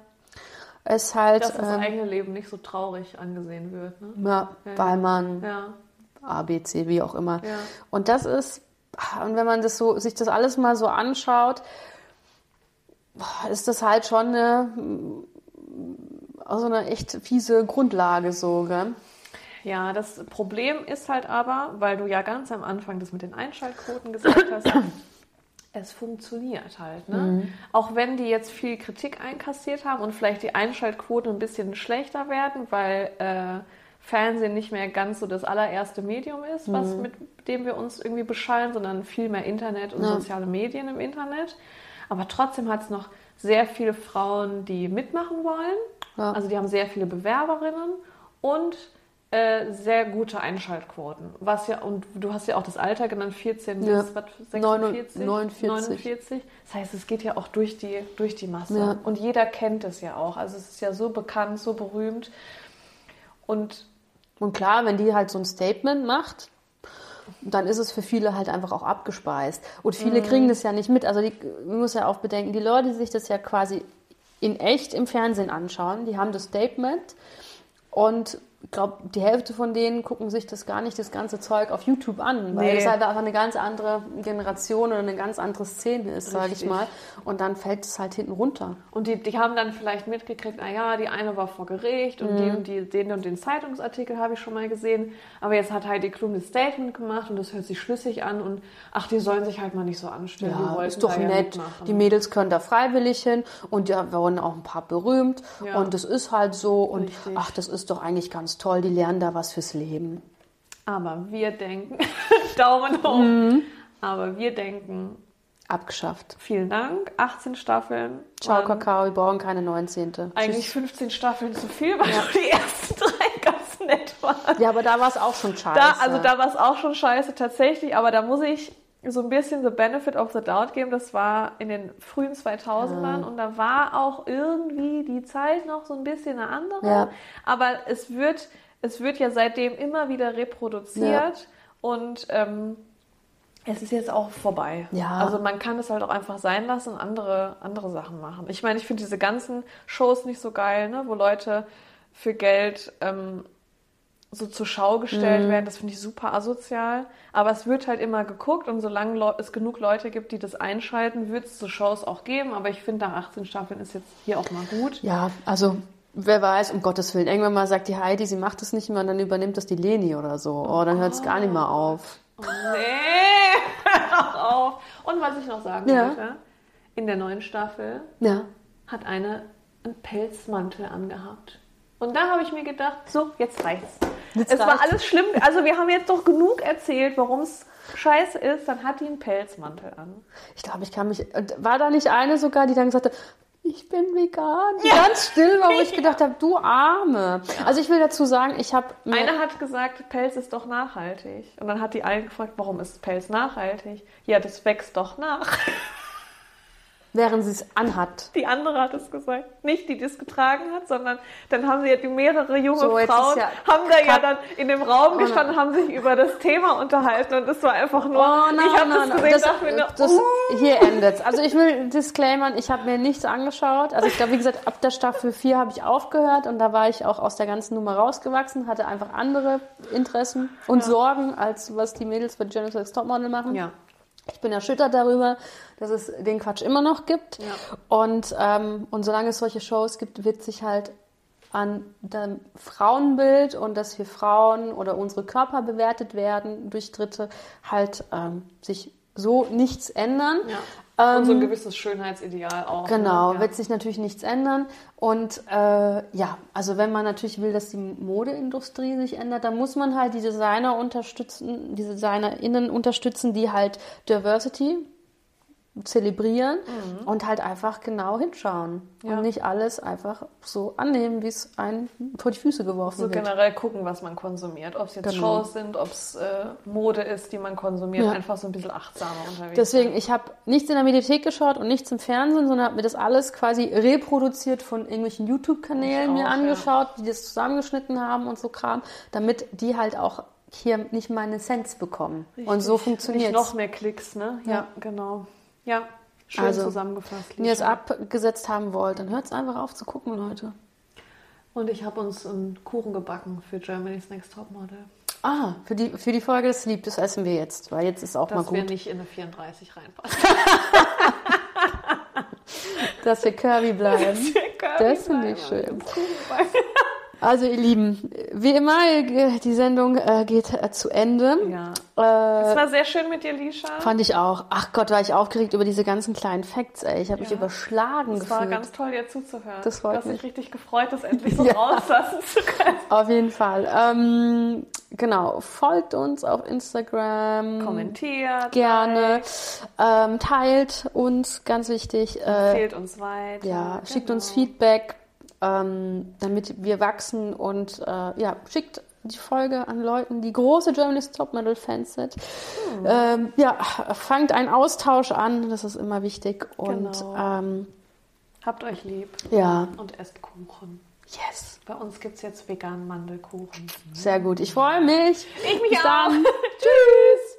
Es halt, dass das ähm, eigene Leben nicht so traurig angesehen wird. Ne? ja, weil man Ja, A, B, C, wie auch immer. Ja. Und das ist, und wenn man das so, sich das alles mal so anschaut, ist das halt schon eine, also eine echt fiese Grundlage so, gell? Ja, das Problem ist halt aber, weil du ja ganz am Anfang das mit den Einschaltquoten gesagt hast, es funktioniert halt. Ne? Mhm. Auch wenn die jetzt viel Kritik einkassiert haben und vielleicht die Einschaltquoten ein bisschen schlechter werden, weil äh, Fernsehen nicht mehr ganz so das allererste Medium ist, was Mhm. mit dem wir uns irgendwie beschallen, sondern viel mehr Internet und Ja. soziale Medien im Internet. Aber trotzdem hat es noch sehr viele Frauen, die mitmachen wollen. Ja. Also die haben sehr viele Bewerberinnen und äh, sehr gute Einschaltquoten. Was ja, und du hast ja auch das Alter genannt, 14 Ja. bis was, 46, 49. 49. Das heißt, es geht ja auch durch die, durch die Masse. Ja. Und jeder kennt es ja auch. Also es ist ja so bekannt, so berühmt. Und Und klar, wenn die halt so ein Statement macht, dann ist es für viele halt einfach auch abgespeist. Und viele kriegen das ja nicht mit. Also die, man muss ja auch bedenken, die Leute, die sich das ja quasi in echt im Fernsehen anschauen, die haben das Statement und glaube, die Hälfte von denen gucken sich das gar nicht, das ganze Zeug auf YouTube an, weil Nee. es halt einfach eine ganz andere Generation oder eine ganz andere Szene ist, sage ich mal. Und dann fällt es halt hinten runter. Und die, die haben dann vielleicht mitgekriegt, ah ja, die eine war vor Gericht und die und die, den und den Zeitungsartikel habe ich schon mal gesehen. Aber jetzt hat Heidi Klum das Statement gemacht und das hört sich schlüssig an und ach, die sollen sich halt mal nicht so anstellen. Ja, ist doch da ja nett. mitmachen. Die Mädels können da freiwillig hin und ja, wurden auch ein paar berühmt Ja. und das ist halt so und Richtig. ach, das ist doch eigentlich ganz ganz toll, die lernen da was fürs Leben. Aber wir denken, Daumen hoch. Mhm. Aber wir denken, Abgeschafft. vielen Dank, 18 Staffeln. Ciao, Kakao, wir brauchen keine 19. Eigentlich Tschüss. 15 Staffeln zu viel, weil die ersten drei ganz nett waren. Ja, aber da war es auch schon scheiße. Da, also da war es auch schon scheiße tatsächlich, aber da muss ich so ein bisschen the benefit of the doubt geben. Das war in den frühen 2000ern und da war auch irgendwie die Zeit noch so ein bisschen eine andere. Ja. Aber es wird, es wird ja seitdem immer wieder reproduziert und ähm, es ist jetzt auch vorbei. Ja. Also man kann es halt auch einfach sein lassen und andere, andere Sachen machen. Ich meine, ich finde diese ganzen Shows nicht so geil, ne? wo Leute für Geld ähm, so zur Schau gestellt Mhm. werden. Das finde ich super asozial. Aber es wird halt immer geguckt und solange es genug Leute gibt, die das einschalten, wird es so Shows auch geben. Aber ich finde, nach 18 Staffeln ist jetzt hier auch mal gut. Ja, also wer weiß, um Gottes Willen. Irgendwann mal sagt die Heidi, sie macht es nicht mehr und dann übernimmt das die Leni oder so. Oh, dann hört es gar nicht mehr auf. Oh, nee, auf. Und was ich noch sagen Ja. wollte, in der neuen Staffel Ja. hat eine einen Pelzmantel angehabt. Und da habe ich mir gedacht, so, jetzt reicht's. Jetzt es war reicht's. alles schlimm. Also wir haben jetzt doch genug erzählt, warum es scheiße ist. Dann hat die einen Pelzmantel an. Ich glaube, ich kann mich. War da nicht eine sogar, die dann gesagt hat, ich bin vegan? Die ganz still war, wo ich gedacht habe, du Arme. Also ich will dazu sagen, ich habe. Eine hat gesagt, Pelz ist doch nachhaltig. Und dann hat die eine gefragt, warum ist Pelz nachhaltig? Ja, das wächst doch nach. Während sie es anhat. Die andere hat es gesagt. Nicht die, die es getragen hat, sondern dann haben sie ja die mehrere junge So, Frauen, ja- haben da ja dann in dem Raum Oh, gestanden, haben sich über das Thema unterhalten und es war einfach nur, Oh nein, ich habe nein, das gesehen das, dachte mir nur, das, uh, Hier endet Also ich will disclaimern, ich habe mir nichts angeschaut. Also ich glaube, wie gesagt, ab der Staffel 4 habe ich aufgehört und da war ich auch aus der ganzen Nummer rausgewachsen, hatte einfach andere Interessen und Sorgen, als was die Mädels bei Next Topmodel machen. ja. Ich bin erschüttert darüber, dass es den Quatsch immer noch gibt. Ja. Und, ähm, und solange es solche Shows gibt, wird sich halt an dem Frauenbild und dass wir Frauen oder unsere Körper bewertet werden durch Dritte halt ähm, sich so nichts ändern. ja. Ähm, und so ein gewisses Schönheitsideal auch. Genau, ne? ja. wird sich natürlich nichts ändern. Und äh, ja, also wenn man natürlich will, dass die Modeindustrie sich ändert, dann muss man halt die Designer unterstützen, die DesignerInnen unterstützen, die halt Diversity zelebrieren und halt einfach genau hinschauen. Mhm. Ja. Und nicht alles einfach so annehmen, wie es einem vor die Füße geworfen So wird. generell gucken, was man konsumiert. Ob es jetzt Genau. Shows sind, ob es äh, Mode ist, die man konsumiert. Ja. Einfach so ein bisschen achtsamer unterwegs. Deswegen, ich habe nichts in der Mediathek geschaut und nichts im Fernsehen, sondern habe mir das alles quasi reproduziert von irgendwelchen YouTube-Kanälen mir angeschaut, die das zusammengeschnitten haben und so Kram, damit die halt auch hier nicht meine Cents bekommen. Und so Richtig. funktioniert Nicht noch mehr Klicks, ne? Ja, Ja. genau. Ja, schön Also, zusammengefasst. Wenn ihr es abgesetzt haben wollt, dann hört es einfach auf zu gucken, Leute. Und ich habe uns einen Kuchen gebacken für Germany's Next Topmodel. Ah, für die, für die Folge des Lieb, das essen wir jetzt, weil jetzt ist auch mal Dass wir gut, nicht in eine 34 reinpassen. dass wir curvy bleiben. Das finde ich schön. Also ihr Lieben, wie immer, die Sendung äh, geht äh, zu Ende. Ja. Äh, Es war sehr schön mit dir, Lisha. Fand ich auch. Ach Gott, war ich aufgeregt über diese ganzen kleinen Facts, ey. Ich habe mich Ja. überschlagen Es war gefühlt. ganz toll, dir zuzuhören. Das freut du hast mich. dich richtig gefreut, das endlich so Ja. rauslassen zu können. Auf jeden Fall. Ähm, genau, folgt uns auf Instagram. Kommentiert. Gerne. Ähm, teilt uns, ganz wichtig. Äh, Empfehlt uns weiter. ja, schickt Genau. uns Feedback, ähm, damit wir wachsen und äh, ja, schickt die Folge an Leuten, die große Germany's Topmodel Fans sind. Hm. Ähm, ja, fangt einen Austausch an, das ist immer wichtig. Und genau. ähm, habt euch lieb. Ja. Und esst Kuchen. Yes. Bei uns gibt es jetzt veganen Mandelkuchen. Sehr gut. Ich freue mich. Ich mich Bis auch. Tschüss.